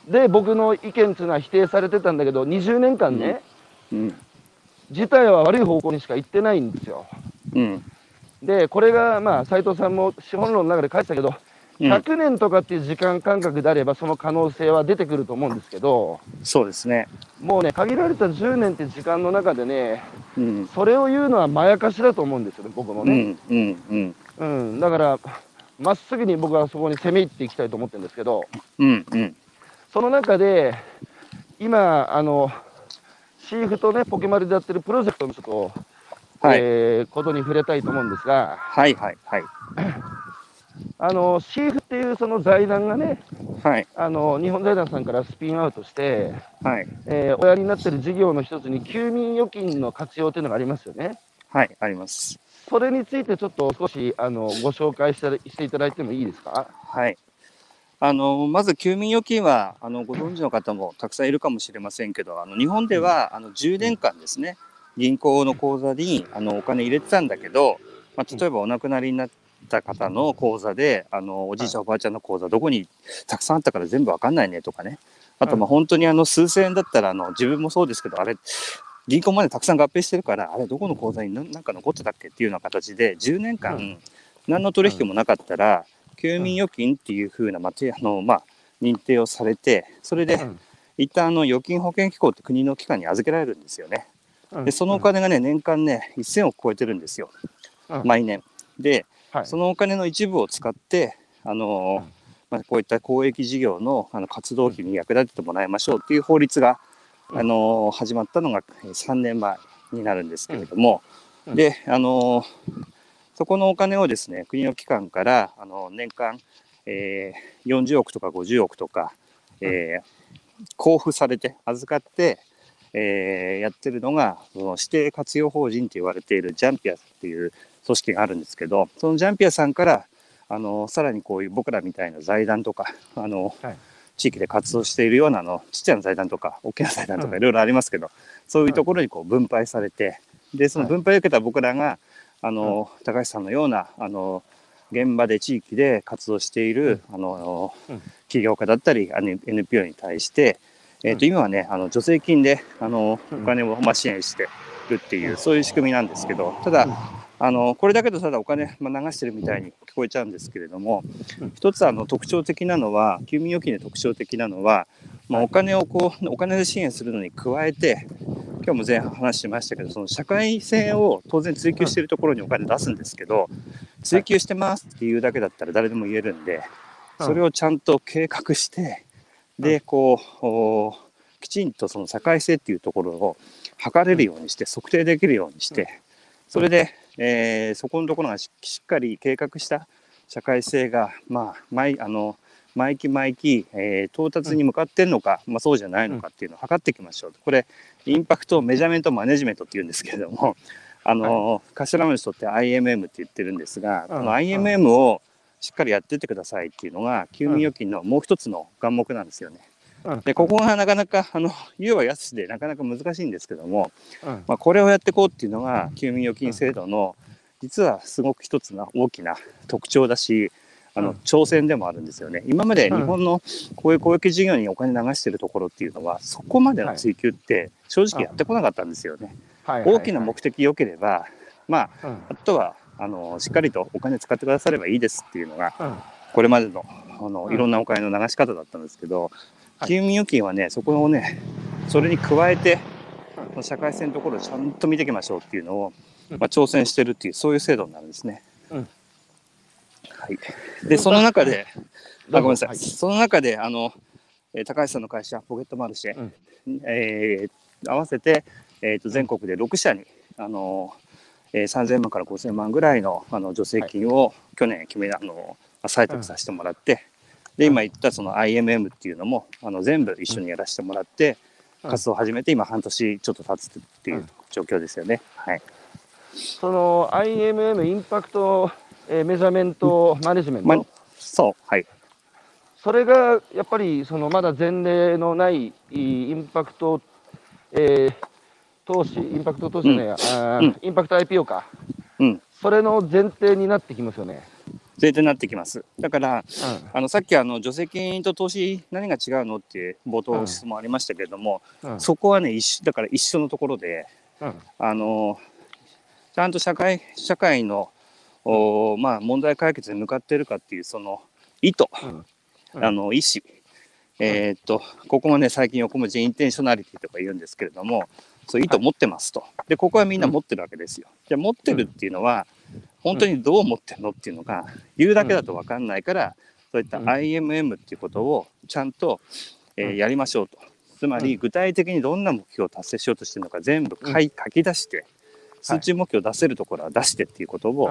で僕の意見っていうのは否定されてたんだけど20年間ね、うん。事態は悪い方向にしか行ってないんですよ。うん。でこれがまあ斉藤さんも資本論の中で書いてたけどうん100年とかっていう時間感覚であればその可能性は出てくると思うんですけどそうですね。もうね限られた10年って時間の中でねうん。それを言うのはまやかしだと思うんですよね僕もね。うんうんうん。うん、だからまっすぐに僕はそこに攻め入っていきたいと思ってるんですけどうんうん。その中で今あのシーフとねポケマルでやってるプロジェクトのちょっと、はい。えーことに触れたいと思うんですがはいはいはい あのシーフっていうその財団がねはいあの日本財団さんからスピンアウトして、はいえーおやりになってる事業の一つに休眠預金の活用というのがありますよね。はいあります。それについてちょっと少しあのご紹介してしていただいてもいいですか？はい。あのまず休眠預金はあのご存知の方もたくさんいるかもしれませんけどあの日本ではあの10年間ですね銀行の口座にあのお金入れてたんだけど、まあ、例えばお亡くなりになった方の口座であのおじいちゃんおばあちゃんの口座どこにたくさんあったから全部わかんないねとかね。あとまあ本当にあの数千円だったらあの自分もそうですけどあれ銀行までたくさん合併してるからあれどこの口座に何なんか残ってたっけっていうような形で10年間、うん。何の取引もなかったら、休眠預金っていうふうな、まあてあのまあ、認定をされてそれでうん。一旦あの預金保険機構って国の機関に預けられるんですよね。うん。でそのお金がね年間ね1000億超えてるんですよ。うん。毎年。ではい。そのお金の一部を使ってあのうん。まあ、こういった公益事業のあの活動費に役立ててもらいましょうっていう法律が、うん。あの始まったのがえー3年前になるんですけれども、うん。であのそこのお金をですね国の機関からあの年間、えー40億とか50億とか、えー交付されて預かって、えーやってるのがその指定活用法人と言われているジャンピアっていう組織があるんですけどそのジャンピアさんからあのさらにこういう僕らみたいな財団とかあの、はい。地域で活動しているようなあのちっちゃな財団とか大きな財団とうん。かいろいろありますけど、そういうところにこう分配されてでその分配を受けた僕らがあの、高橋さんのようなあの現場で地域で活動している、あのうん。起業家だったりあの NPO に対して、えーとうん。今はねあの助成金であのおうん。金をまあ支援してるっていう、うん。そういう仕組みなんですけどただ、うんあのこれだけどただお金、まあ、流してるみたいに聞こえちゃうんですけれども、うん。一つあの特徴的なのは休眠預金で特徴的なのは、まあ、お金をこうお金で支援するのに加えて今日も前半話しましたけどその社会性を当然追求しているところにお金出すんですけど追求してますっていうだけだったら誰でも言えるんでそれをちゃんと計画してでこうおきちんとその社会性っていうところを測れるようにして測定できるようにしてそれで、えーそこのところがししっかり計画した社会性がまあ毎あの毎期毎期、えー到達に向かってんのか、まあ、そうじゃないのかっていうのを測っていきましょうと。これインパクトメジャーメントマネジメントっていうんですけれどもあの、頭文字取って IMM って言ってるんですが、うん。この IMM をしっかりやってってくださいっていうのが、休眠預金のもう一つの願目なんですよね。うん。で、ここがなかなか、あの、言うは安しでなかなか難しいんですけども、うん。まあ、これをやっていこうっていうのが、休眠預金制度の、実はすごく一つの大きな特徴だし、あのうん。挑戦でもあるんですよね。今までうん。日本のこういう公益事業にお金流してるところっていうのは、そこまでの追求って正直やってこなかったんですよね。大きな目的良ければ、まあ、うん。あとはあのしっかりとお金使ってくださればいいですっていうのがうん。これまでのあのうん。いろんなお金の流し方だったんですけど、はい。休眠預金はねそこをねそれに加えて社会性のところをちゃんと見ていきましょうっていうのを、うん。まあ、挑戦してるっていうそういう制度になるんですね。うん。はい、でその中であごめんなさい、はい。その中であの、えー高橋さんの会社ポケットマルシェ、うん。えー合わせて、えー、と全国で6社にあの、えー、3000万から5000万ぐらいのあの助成金を去年決めあの採択させてもらって、で今言ったその IMM っていうのもあの全部一緒にやらせてもらって、うん。活動を始めて今半年ちょっと経つっていううん状況ですよね。はい、その IMM インパクト、えーメジャーメントマネジメント、まそう。はい。それがやっぱりそのまだ前例のないインパクト、えー投資、インパクト投資じゃないうん。インパクト IPO か、うん。それの前提になってきますよね。前提になってきます。だからうあのさっきあの助成金と投資何が違うのって冒うん頭質問ありましたけれども、ん。うん。そこはね一緒だから一緒のところでうん。あのちゃんと社会社会のおまあ問題解決に向かっているかっていうその意図、あの意思、えーっとここもね最近横文字インテンショナリティとか言うんですけれどもそういう意図持ってますと。でここはみんな持ってるわけですよ。じゃあ持ってるっていうのは本当にどう思ってるのっていうのが言うだけだと分かんないからそういったうん。IMM っていうことをちゃんと、えーうん。やりましょうと。つまり具体的にどんな目標を達成しようとしてるのか全部書い書き出して数値目標を出せるところは出してっていうことを、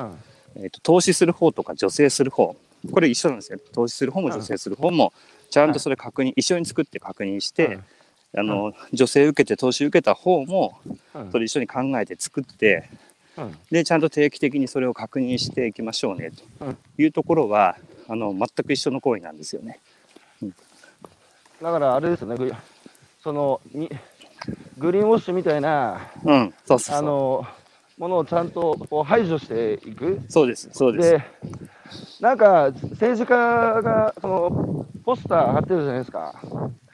えー、と投資する方とか助成する方。これ一緒なんですよ。投資する方も助成する方もちゃんとそれ確認、一緒に作って確認して、あの助成受けて投資受けた方もうん。それ一緒に考えて作ってうんでちゃんと定期的にそれを確認していきましょうねうんというところはあの全く一緒の行為なんですよね。だからあれですよね、グそのにグリーンウォッシュみたいなうん、そうそうそうあのものをちゃんとこう排除していく。そうですそうです。で、なんか政治家がそのポスター貼ってるじゃないですか。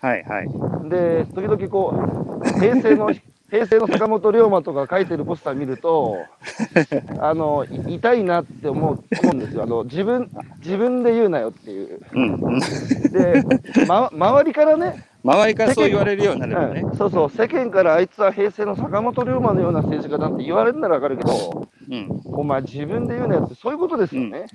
はいはい。で、時々こう、平成の、平成の坂本龍馬とか書いてるポスター見ると、あの、い痛いなって思う思うんですよ。あの、自分、自分で言うなよっていう。うんうん、で、ま、周りからね、周りからそう言われるようになね。うんそうそう、世間からあいつは平成の坂本龍馬のような政治家だって言われるならわかるけど、うん、お前自分で言うなよって、そういうことですよね。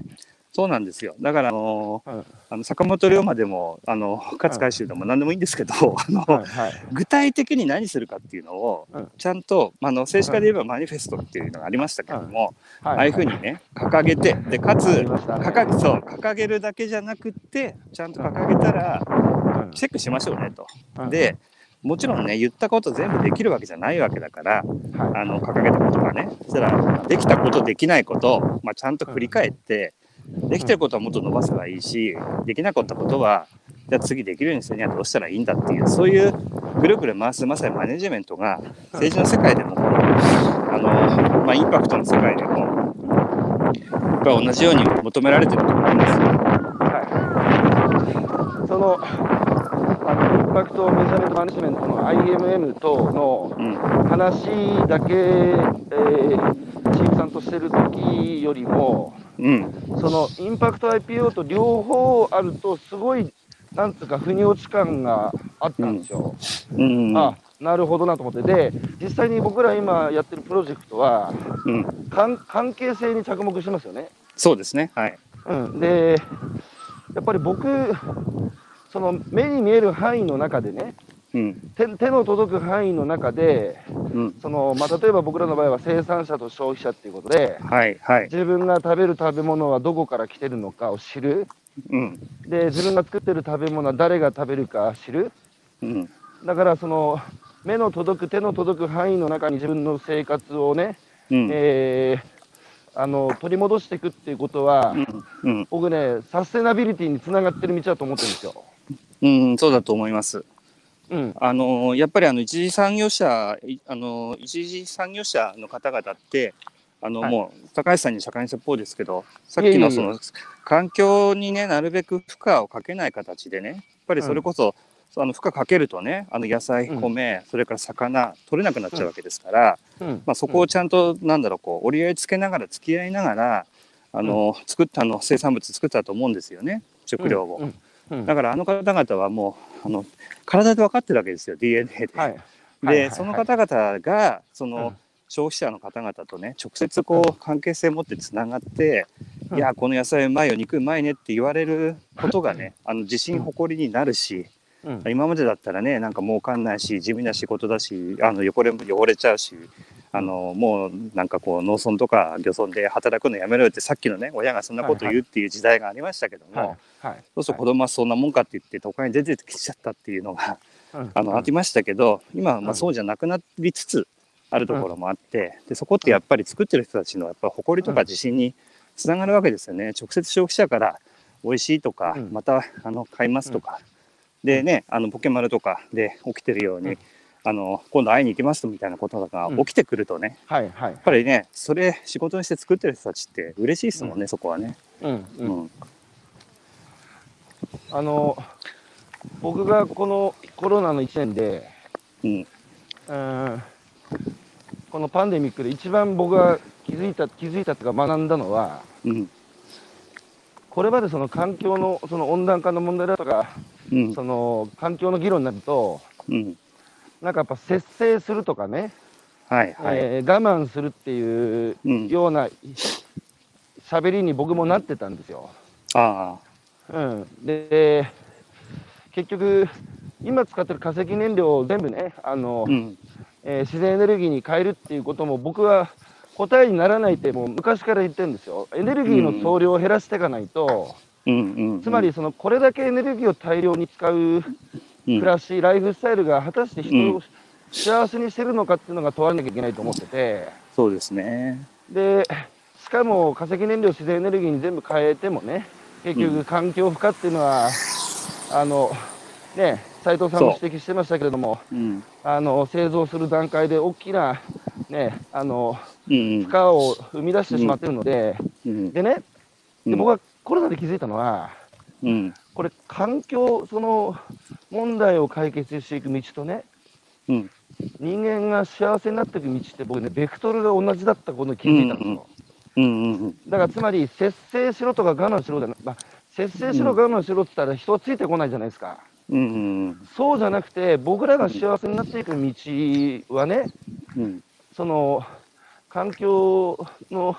そうなんですよ。だからあのうんあの坂本龍馬でもあの勝海舟でも何でもいいんですけど、あのはいはい。具体的に何するかっていうのをうん。ちゃんと、まあ、あの政治家で言えばマニフェストっていうのがありましたけども、はい。ああいうふうにね掲げてでかつ掲げそう掲げるだけじゃなくってちゃんと掲げたらうん。チェックしましょうねと。うん。でもちろんね言ったこと全部できるわけじゃないわけだからはい。あの掲げたことがねそしたらできたことできないこと、まあ、ちゃんと振り返ってできてることはもっと伸ばせばいいしできなかったことはじゃあ次できるようにするにはどうしたらいいんだっていうそういうぐるぐる回すまさにマネジメントが政治の世界でもあの、まあ、インパクトの世界でもやっぱり同じように求められてると思うんですよ。はい。その、あの、インパクトメジャーメントマネジメントの IMM 等のうん話だけ、えー、チームさんとしてる時よりも、うん。そのインパクト IPO と両方あると、すごい、なんつうか、腑に落ち感があったんですよ。うん。あなるほどなと思って、で、実際に僕ら今やってるプロジェクトは、うん、関関係性に着目してますよね。そうですね。はい。うん、で、やっぱり僕、その目に見える範囲の中でね、うん。手手の届く範囲の中で、うん。そのまあ、例えば僕らの場合は生産者と消費者っていうことで、はいはい。自分が食べる食べ物はどこから来てるのかを知る、うん。で自分が作ってる食べ物は誰が食べるか知る、うん。だからその目の届く、手の届く範囲の中に自分の生活をね、うん。えーあの取り戻していくっていうことは、うん。うん。僕ね、サステナビリティにつながってる道だと思ってるんですよ。うん、そうだと思います。うん、あのやっぱりあの一次産業者いあの一次産業者の方々ってあの、はい。もう高橋さんに社会説法ですけどさっきのその環境にねなるべく負荷をかけない形でねやっぱりそれこそ、あの負荷かけるとねあの野菜うん。米、それから魚取れなくなっちゃうわけですから、うん。まあ、そこをちゃんと、なんだろうこう折り合いつけながら付き合いながらあの、作ったあの生産物作ったと思うんですよね食料を。だからあの方々はもうあの体で分かってるわけですよ DNA で。はい、で、その方々がその、うん。消費者の方々とね直接こう関係性持ってつながって、うん。いやこの野菜うまいよ肉うまいねって言われることがねあの自信誇りになるし、うん。今までだったらねなんか儲かんないし地味な仕事だしあの汚れ汚れちゃうしあのもうなんかこう農村とか漁村で働くのやめろよってさっきのね親がそんなこと言うっていう時代がありましたけども、はいはい、そうすると子供はそんなもんかって言って都会に出てきちゃったっていうのがうん。あのありましたけど今はまうん。あそうじゃなくなりつつあるところもあってでそこってやっぱり作ってる人たちのやっぱ誇りとか自信につながるわけですよね。直接消費者から美味しいとかうん。またあの買いますとか。でねあのポケマルとかで起きてるようにうん。あの今度会いに行きますみたいなことが起きてくるとねはいはい。やっぱりねそれ仕事にして作ってる人たちって嬉しいですもんねそこはね。うんううんんあの僕がこのコロナの1年で、うん。うん、このパンデミックで一番僕が気づいた気づいたというか学んだのはうん。これまでその環境のその温暖化の問題だとかうん。その環境の議論になるとうん。なんかやっぱ節制するとかね、はいはい。えー我慢するっていううん。ような喋りに僕もなってたんですよ。あうん、で結局今使ってる化石燃料を全部ねあの、あうん。えー自然エネルギーに変えるっていうことも僕は答えにならないってもう昔から言ってるんですよ。エネルギーの総量を減らしていかないと、うん。うん。つまりそのこれだけエネルギーを大量に使ううん。暮らし、ライフスタイルが果たして人うん。を幸せにしてるのかっていうのが問わなきゃいけないと思ってて、そうですね。でしかも化石燃料を自然エネルギーに全部変えてもね結局環境負荷っていうのは、あのね斉藤さんも指摘してましたけれどもうん。あの製造する段階で大きな、ね、あのうん負荷を生み出してしまっているので、うん。でねうん。で僕はコロナで気づいたのはうん。これ環境その問題を解決していく道とねうん。人間が幸せになっていく道って僕ねベクトルが同じだったことに気づいたんですよ。うんうんだからつまり節制しろとか我慢しろじゃなまあ、節制しろ、うん我慢しろって言ったら人はついてこないじゃないですか。うんうんそうじゃなくて、僕らが幸せになっていく道はね、うんその環境の、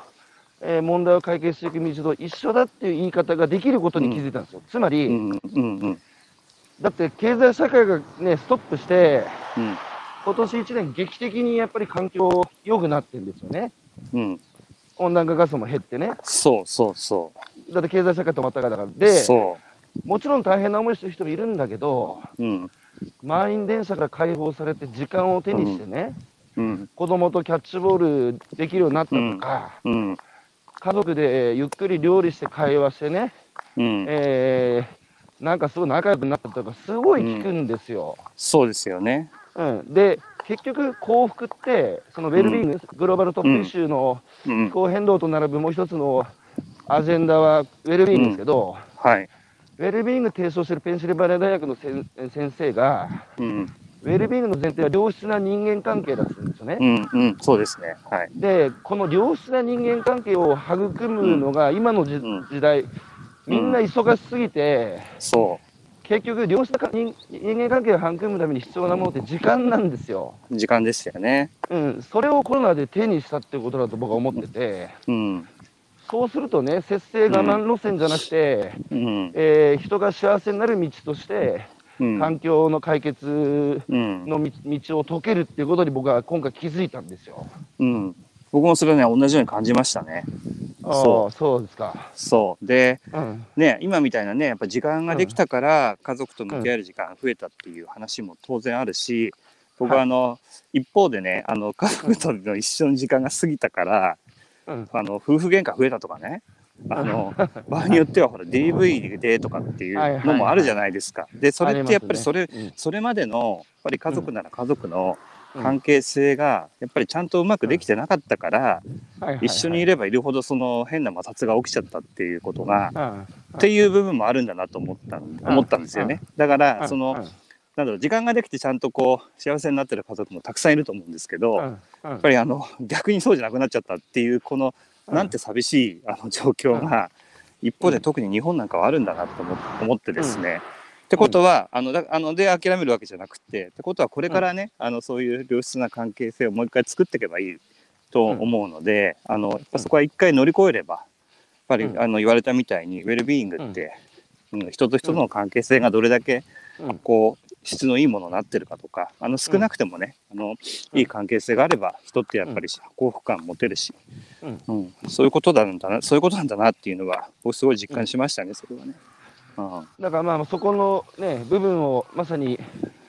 えー問題を解決していく道と一緒だっていう言い方ができることに気づいたんですよ。つまり、うんうんうんだって経済社会が、ね、ストップして、うん今年1年、劇的にやっぱり環境良くなってるんですよね。うん温暖化ガスも減ってね。そうそうそだって経済社会止まったからだから。うで、そもちろん大変な思いしてる人もいるんだけど、ううん。満員電車から解放されて時間を手にしてね、うん。子供とキャッチボールできるようになったとか、うん。家族でゆっくり料理して会話してね、うん。えーなんかすごい仲良くなったとか、すごい聞くんですよ。そうですよねうん。で、結局、幸福って、そのウェルビーイング、グローバルトップイシューのうん。気候変動と並ぶもう一つのアジェンダはウェルビーイングですけど、はい。ウェルビーイング提唱しているペンシルバニア大学の先先生が、うんウェルビーイングの前提は良質な人間関係だって言うんですよね。うんうん。そうですね。はい。で、この良質な人間関係を育むのが今の時代、みんな忙しすぎて、そ結局、良質な人人間関係を育むために必要なものって時間なんですよ。う時間でしたよね。うん、それをコロナで手にしたってことだと僕は思ってて、うん。そうするとね、節制我慢路線じゃなくて、うん。えー人が幸せになる道として、うん。環境の解決うん。の道道を解けるっていうことに僕は今回気づいたんですよ。うん僕もそれね同じように感じましたね。そああ、そう。ですか。そう。でうん、ね今みたいなねやっぱ時間ができたから家族と向き合える時間が増えたっていう話も当然あるし僕はあの、一方でねあの家族との一緒の時間が過ぎたからうん。あの夫婦喧嘩増えたとかねあの 場合によってはほら DV でとかっていうのもあるじゃないですか。でそれってやっぱりそれ、それまでのやっぱり家族なら家族のうん関係性がやっぱりちゃんとうまくできてなかったから、一緒にいればいるほどその変な摩擦が起きちゃったっていうことが、うんっていう部分もあるんだなと思った思ったんですよね。だからその、うんなんだろう時間ができてちゃんとこう幸せになってる家族もたくさんいると思うんですけど、うんやうんっぱりあの逆にそうじゃなくなっちゃったっていうこのうんなんて寂しいあの状況が一方で特に日本なんかはあるんだなと思思ってですね。ってことはあのだあので諦めるわけじゃなくてってことはこれからね、あのそういう良質な関係性をもう一回作っていけばいいと思うので、あのやっぱそこは一回乗り越えればやっぱり、うん。あの言われたみたいにウェルビーイングって、うん。人と人との関係性がどれだけうん。こう質のいいものになってるかとかあの少なくてもね、あのいい関係性があれば人ってやっぱり幸福感持てるし、うん。うん。そういうことなんだなそういうことなんだなっていうのは僕すごい実感しましたね、それはね。うん。だからまあそこのね部分をまさに、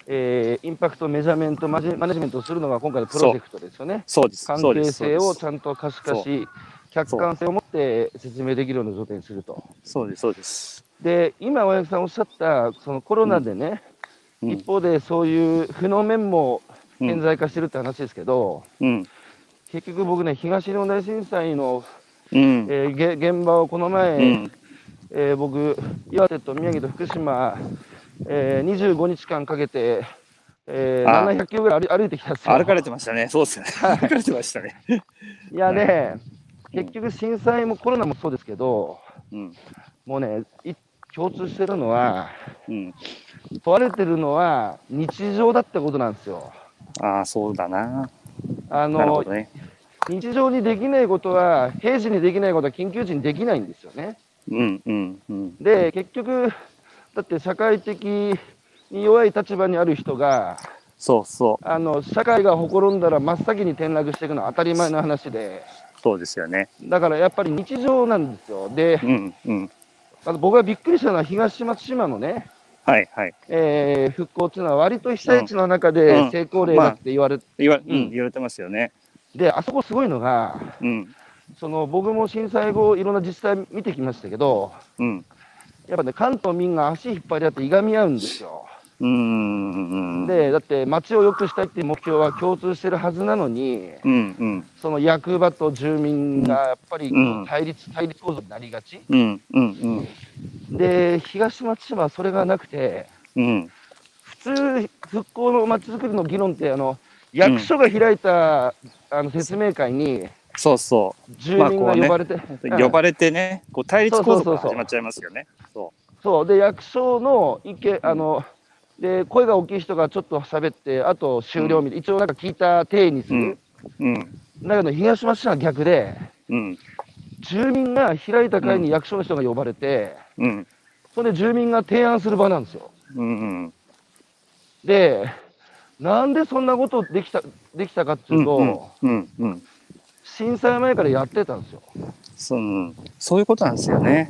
えーインパクトメジャーメントマジマネジメントをするのが今回のプロジェクトですよね。そうです。関係性をちゃんと可視化し、客観性を持って説明できるような状態にすると。そうです。そうです。で、今、青柳さんおっしゃった、そのコロナでね、うん。一方でそういう負の面もうん顕在化してるって話ですけど、うん。結局僕ね、東日本大震災の、うん。えーげ現場をこの前、うんえー僕、岩手と宮城と福島、えー25日間かけて、えーあ700キロぐらい歩歩いてきたんですよ。歩かれてましたねそうですよね歩かれてましたね。いやね、結局震災もコロナもそうですけど、うんもうね、い共通してるのは、うん問われてるのは日常だってことなんですよ。ああそうだな。あのね。日常にできないことは、平時にできないことは緊急時にできないんですよね。うんうんうんで、結局、だって社会的に弱い立場にある人が、そうそうあの社会がほころんだら真っ先に転落していくのは当たり前の話で、そうですよね。だからやっぱり日常なんですよ。でう、んうんあの僕がびっくりしたのは東松島のね、はいはい。えー復興っていうのは割と被災地の中うんで成功例だって言われて、ううんん、言われてますよね。で、あそこすごいのが、うんその僕も震災後、いろんな自治体見てきましたけど、うん。やっぱね、関東民が足引っ張り合っていがみ合うんですよ。うん。うんで、だって街を良くしたいっていう目標は共通してるはずなのに、うんうん。その役場と住民がやっぱりこううん。対立、対立構造になりがち。うんうん。で、東松島はそれがなくて、うん。普通、復興の街づくりの議論って、あの役所が開いた、あの説明会にそうそ住民が呼ばれて、う。うん呼ばれてね、こう対立構造が始まっちゃいますよね。そそう。で役所の意見、あので声が大きい人がちょっと喋って、あと終了みたいな、一応なんか聞いた体にする、う。うん。だけど東松島は逆で、うん。住民が開いた会に役所の人が呼ばれて、うん。それで住民が提案する場なんですよ。うんうんで、なんでそんなことできたできたかっていうと、うんうん震災前からやってたんですよ。そのそういうことなんですよね。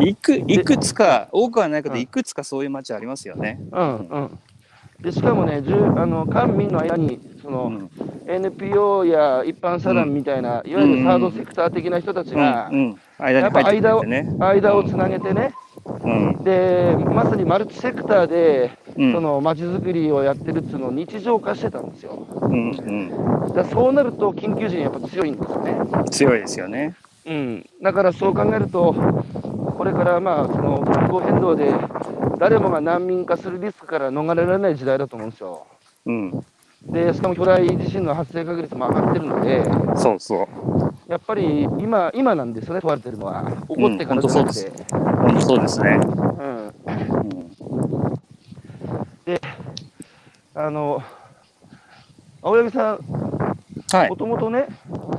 いくいくつか多くはないけどうん。いくつかそういう町ありますよね。うんうん、でしかもね、住あの官民の間にその、うん。NPO や一般社団みたいな、いわゆるサードセクター的な人たちが、うんうん、間に入ってくれてね。間をつなげてね、うん。でまさにマルチセクターで、うんその街づくりをやってるっていうのを日常化してたんですよ。うんうんだそうなると、緊急時にやっぱ強いんですよね。強いですよね。うん、だからそう考えると、これからまあその気候変動で、誰もが難民化するリスクから逃れられない時代だと思うんですよ。うんで、しかも巨大地震の発生確率も上がってるので、そうそう。やっぱり今今なんですよね、問われてるのは。起こってからじゃなくて。本当そうですね。うんうんあの青柳さん、はい。もともとね、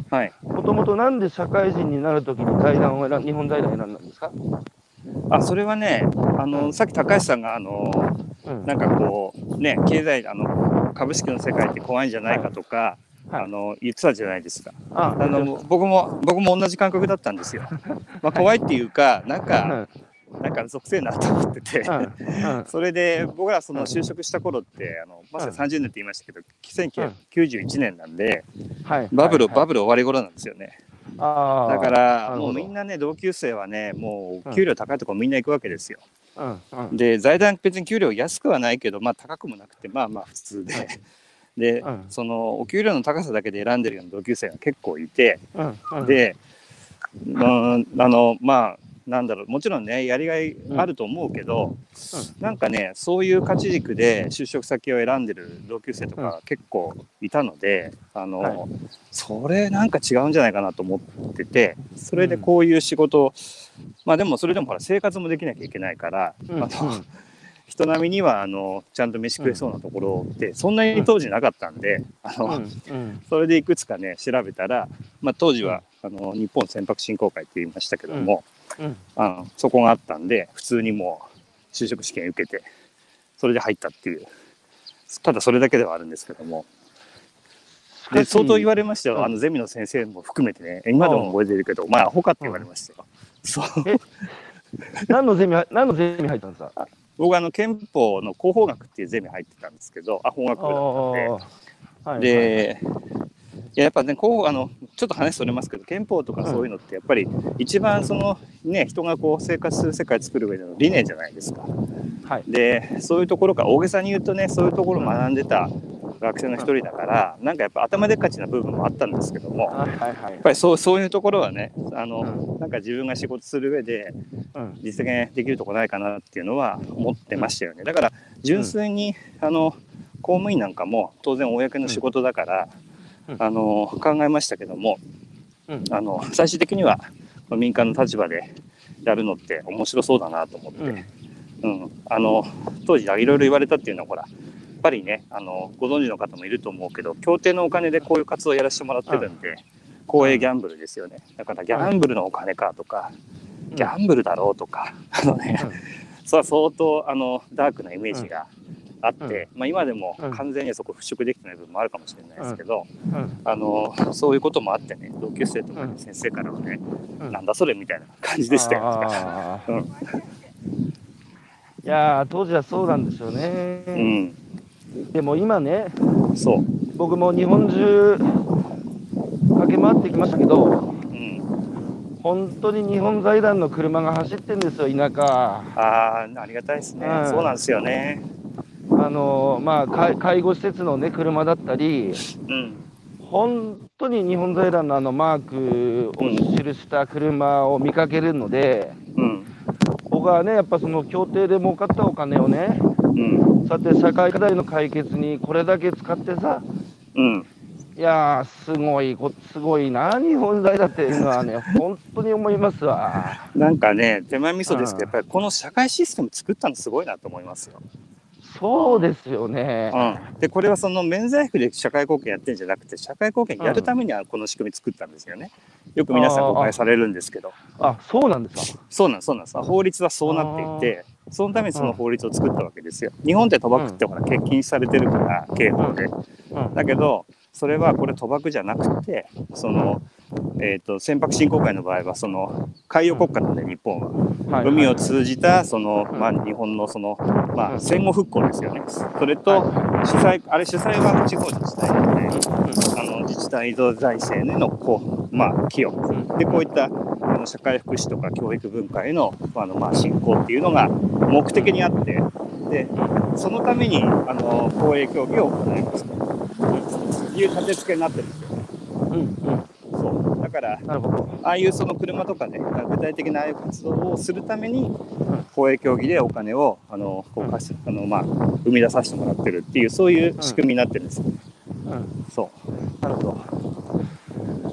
はい。もともとなんで社会人になるときに財団を選ん日本財団を選んだんですか、あそれはねあのさっき高橋さんがあのうん。なんかこうね経済あの株式の世界って怖いんじゃないかとか、はい。あの言ってたじゃないですか。ああの僕も僕も同じ感覚だったんですよ。まあ怖いっていうかなんうん。かなんか属性なと思ってて。それで僕らその就職した頃ってあのまさに30年って言いましたけど1991年なんではい、バブルはいバブル終わり頃なんですよね。だから、もうみんなね、同級生はね、もう給料高いとこみんな行くわけですよ。うんうん。で、財団別に給料安くはないけど、まあ高くもなくて、まあまあ普通で。で、うん。そのお給料の高さだけで選んでるような同級生が結構いて、で、うん、あの、まあ、なんだろう、もちろんね、やりがいあると思うけど、なんかね、そういう価値軸で就職先を選んでる同級生とか結構いたので、あの、はい。それなんか違うんじゃないかなと思ってて、それでこういう仕事を、まあでもそれでもほら生活もできなきゃいけないから、うん。あの人並みにはあのちゃんと飯食えそうなところってそんなに当時なかったんで、あの、うん。うん。それでいくつかね調べたら、まあ、当時は、あの日本船舶振興会って言いましたけども、うん。あのそこがあったんで普通にもう就職試験受けてそれで入ったっていう。ただそれだけではあるんですけども。で相当言われましたよ、うん。あのゼミの先生も含めてね。今でも覚えてるけどまあアホかって言われましたよ、そう。何のゼミ何のゼミ入ったんですか？僕はあの憲法の広報学っていうゼミ入ってたんですけどあ法学部だったんで。はいで、いややっぱねこうあのちょっと話それますけど憲法とかそういうのってやっぱり一番そのね人がこう生活する世界作る上での理念じゃないですか。はい。でそういうところから大げさに言うとねそういうところを学んでた学生の一人だからなんかやっぱ頭でっかちな部分もあったんですけどもはいはいはい。やっぱりそうそういうところはねあの、うなんか自分が仕事する上でうん。実現できるとこないかなっていうのは思ってましたよね。だから純粋に、あの公務員なんかも当然公の仕事だから、うんあの考えましたけどもうん。あの最終的には民間の立場でやるのって面白そうだなと思って、うん。うん。あの当時いろいろ言われたっていうのはほらやっぱりねあのご存知の方もいると思うけど協定のお金でこういう活動をやらせてもらってるんで、公営ギャンブルですよね。だからギャンブルのお金かとか、ギャンブルだろうとかあのね、それは相当あのダークなイメージがあって、まあ、今でも完全にはそこ払拭できてない部分もあるかもしれないですけど、うん。あのそういうこともあってね同級生とか先生からはね、うん。なんだそれみたいな感じでしたよ。うん。いやー当時はそうなんですよね、うん、でも今ねそう、僕も日本中駆け回ってきましたけどうん、本当に日本財団の車が走ってんですよ田舎。ああありがたいですね、うん。そうなんですよね。あのまあ介介護施設のね車だったりうん。本当に日本財団のあのマークを記した車を見かけるので、うん。僕はねやっぱその協定で儲かったお金をねうん。そうやって社会課題の解決にこれだけ使ってさうん。いやーすごいこすごいな日本財団っていうのはね 本当に思いますわ。なんかね手前味噌ですけどうん。やっぱりこの社会システム作ったのすごいなと思いますよ。そうですよね。うん、でこれはその免罪符で社会貢献やってるんじゃなくて社会貢献やるためにはこの仕組み作ったんですよね。よく皆さん誤解されるんですけど。あそうなんですか。そうなんですそうなんです。法律はそうなっていてそのためにその法律を作ったわけですよ。日本って賭博ってほら欠禁されてるから刑法で。うん。だけどそれはこれ賭博じゃなくてその、えー、と船舶振興会の場合はその海洋国家なんで日本は。はい海を通じたその、うん。まあ、日本のその、まあ、うん。戦後復興ですよね。それと主催あれ主催は地方自治体なのであの自治体移動財政へのこう、まあ、寄与。うん。でこういったあの社会福祉とか教育文化へのあの、まあ、振興っていうのが目的にあってでそのためにあの公営競技を行いますという立て付けになってるんですよ。からああいうその車とかね、具体的なああいう活動をするために、公営競技でお金をあのこうあの、まあ、生み出させてもらってるっていう、そういう仕組みになってるんですよ。うんそう。なるほど。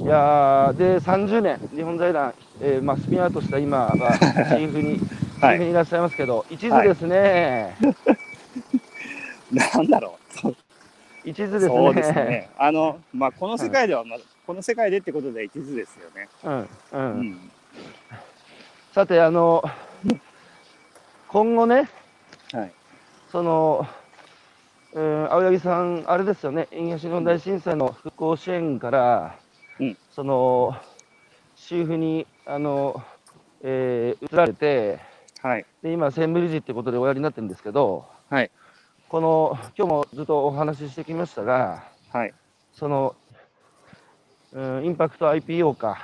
いやーで30年、日本財団、えーまあ、スピンアウトした今は、チーフに、チはいいらっしゃいますけど、一途ですね、なんだろう。一途ですね。そうですね。あの、まあ、この世界では、まあ、この世界でってことで一途ですよね。うんう、うんん。さて、あの、今後ね、はい。その、うん、青柳さん、あれですよね、東日本大震災の復興支援から、うんその、チーフに、あの、えー移られて、はい。で今、センブリッジってことでおやりになってるんですけど、はい。この今日もずっとお話ししてきましたが、はい。そのうん、インパクト IPO か、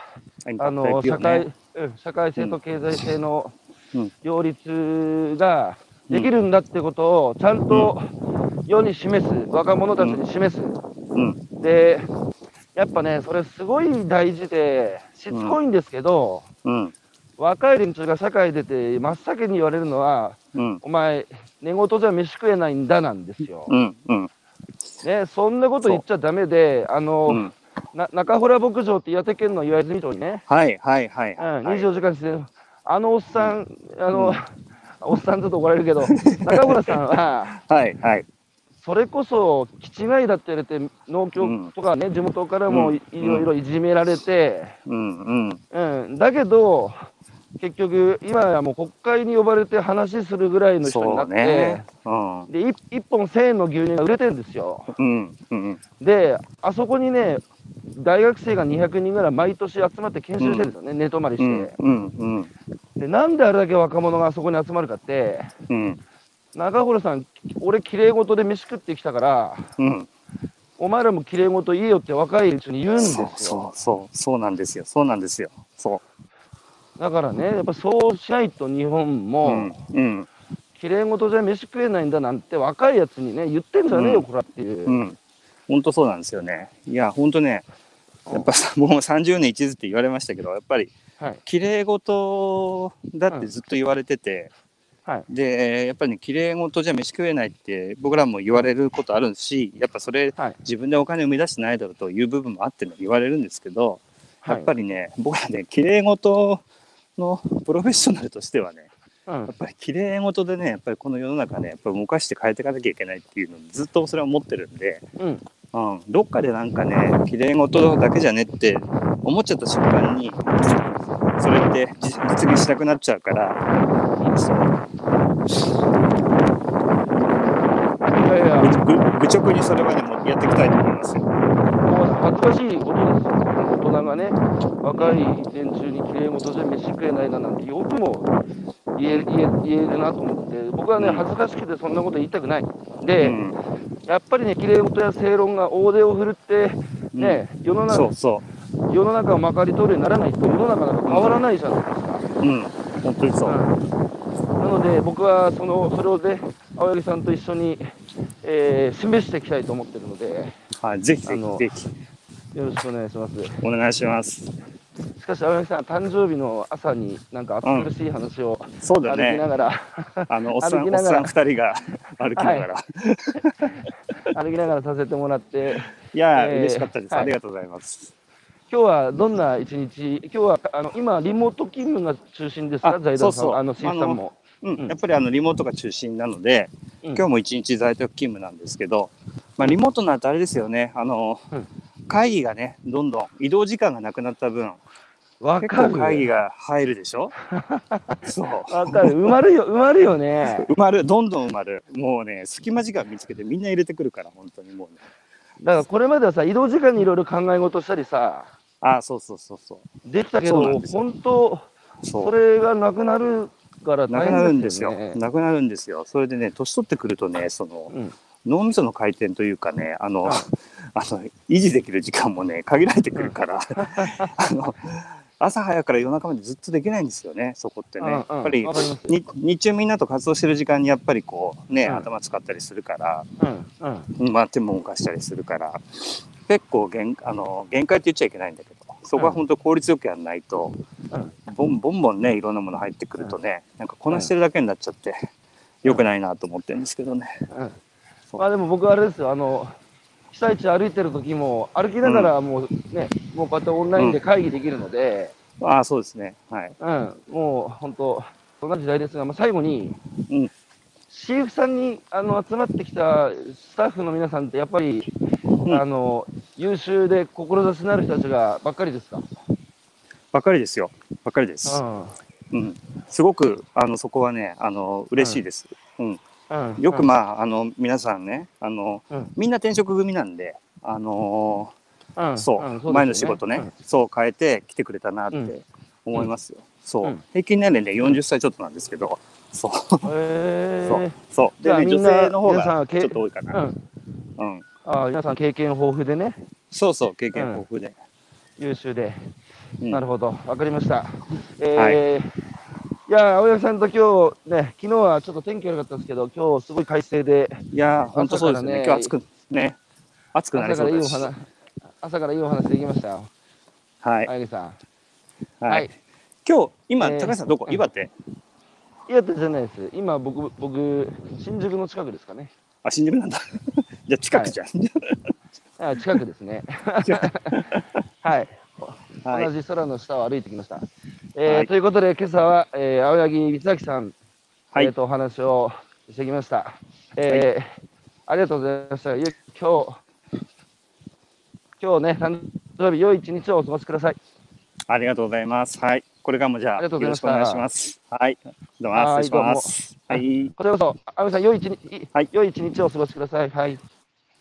あの、社 IPO 会ね、うん、社会性と経済性のうん。両立ができるんだってことをちゃんと世に示す、若者たちに示す。うん、で、やっぱね、それすごい大事で、しつこいんですけど、うん、若い連中が社会出て真っ先に言われるのは、うん、お前、寝言じゃ飯食えないんだなんですよ。うん、うん、ね、そんなこと言っちゃダメで、あの、うん。な中洞牧場って岩手県の岩泉町にね、はい、はい、はい。うん、はい。24時間して、あのおっさん、あの、おっさんちょっと怒られるけど、中村さんは、はい、はい。それこそ、気違いだって言われて、農協とかね、地元からもいいろいろいじめられて、うん、うん、うん、だけど、結局、今はもう国会に呼ばれて話するぐらいの人になって、ね。うん、で 1, 本1000円の牛乳が売れてるんですよ。うん、うん、で、あそこにね、大学生が200人ぐらい毎年集まって研修してるんですよね、寝泊まりしうんて、、うん、うん、で、なんであれだけ若者があそこに集まるかって、うん、中堀さん、俺、きれい事で飯食ってきたから、うん。お前らもきれい事言えよって若い連中に言うんですよ。そうそうそうそうなんですよ。そうなんですよ。そだからね、やっぱそうしないと日本うも、うんうん。きれい事じゃ飯食えないんだなんて若いやつにね、言ってんじゃねえよ、うん。こらっていう。うん本当そうなんですよねいや本当ねやっぱさもう30年一途って言われましたけどやっぱりはい。綺麗事だってずっと言われてて、はい。でやっぱりね綺麗事じゃ飯食えないって僕らも言われることあるしやっぱそれはい。自分でお金生み出してないだろうという部分もあっての言われるんですけどやっぱり、りね、僕らね綺麗事のプロフェッショナルとしてはねうんやっぱり綺麗事でねやっぱりこの世の中ねやっぱり動かして変えていかなきゃいけないっていうのをずっとそれは思ってるんで、うん。うん、どっかでなんかね綺麗事だけじゃねって思っちゃった瞬間にそれって実実現しなくなっちゃうからそういやいや、愚直にそれはねもうやっていきたいと思いますよ。もう恥ずかしいことですよ。大人がね、若い連中にきれい事じゃ飯食えないななんてよくも言え言え言えるなと思って、僕はね、うん恥ずかしくてそんなこと言いたくない。で、うんやっぱりね、きれい事や正論が大手を振るって、ね、世の中そうそ世の中をまかり通るようにならないと、世の中なんか変わらないじゃないですか。う、うん、本当にそう。うんなので、僕はそのそれをね、青柳さんと一緒に、えー示していきたいと思ってるので、はい、ぜひぜひぜひよろしくお願いします。しお願いします。かし、青柳さん、誕生日の朝になんか暑苦しい話をそうだね歩きな。がら、あのおっさんおっさん二人が 歩きながら。歩きながらさせてもらって、いやー、え。ー嬉しかったです、はい。ありがとうございます。今日はどんな一日、今日はあの今、リモート勤務が中心ですか、あ財団さん、あの新さんも。うんうん。やっぱりあのリモートが中心なので、うん。今日も一日在宅勤務なんですけど、まあ、リモートになるとあれですよね、あの、うん。会議がね、どんどん移動時間がなくなった分、結わかる。構会議が入るでしょ？そう。わかる。埋まるよ、埋まるよね。埋まる、どんどん埋まる。もうね、隙間時間見つけてみんな入れてくるから、本当にもうね。だからこれまではさ、移動時間にいろいろ考え事したりさ、あ、そうそうそうそできたけど本当、う。そ。そうれがなくなるからなくなる大変んですよ。ね。なくなるんですよ。それでね、年取ってくるとね、その、うん脳みその回転というかね、あの、はい あの、維持できる時間もね、限られてくるから、あの、朝早くから夜中までずっとできないんですよね、そこってね。うんうん。やっぱり日中みんなと活動してる時間にやっぱりこうね、うん頭使ったりするから、うんうん。まあ手も動かしたりするから、結構限あの限界って言っちゃいけないんだけど、そこは本当効率よくやらないと、うん。ボンボンボンね、いろんなもの入ってくるとね、なんかこなしてるだけになっちゃって、良くないなと思ってるんですけどね。まあでも僕はあれですよ、あの、被災地歩いてる時も、歩きながらもうね、もうこうやってオンラインで会議できるので、ああ、そうですね。はい。うん、もう本当、そんな時代ですが、まあ、最後に、うんシーフさんにあの集まってきたスタッフの皆さんって、やっぱり、んあの優秀で志のある人たちがばっかりですか、ばっかりですよ。ばっかりです。うん。すごく、あの、そこはね、あの、嬉しいです。うん。うんうん、よくあ、まあ、あの、皆さんね、あの、うん。みんな転職組なんで、あのそう、前の仕事ね、そう変えて来てくれたなって思いますよ。そう、うん。平均年齢ね、40歳ちょっとなんですけど、そう、そう。ー、そう。でね、女性の方がちょっと多いかな。うん、うん。あ皆さん経験豊富でね、そうそう、経験豊富で。優秀で、うん。なるほど、わかりました。えーい、や、青柳さんと今日ね、昨日はちょっと天気悪かったんですけど、今日すごい快晴で、いやー、本当そうですよね。今日暑朝く、ね、暑くなり朝からいいお。話、朝からいいお話できましたよ、はい。青柳さん。ははいい。今日、今、えー高橋さんどこ？うん岩手？岩手じゃないです。今、僕、僕、新宿の近くですかね。あ、新宿なんだ。じゃあ近くじゃん。あ近くですね。はい。はい同。じ空の下を歩いてきました。えーはいということで、今朝は、えー青柳光明さん、はいえーとお話をしてきました。えーありがとうございました。ゆ今日、今日ね、誕生日、良い一日をお過ごしください。ありがとうございます。はい。これからもじゃあ、ありがとうございまよろしくお願いします。はい。どうも、失礼します。はい。こちらこそ、青柳さん、良い一日、はい良い一日をお過ごしください。はい。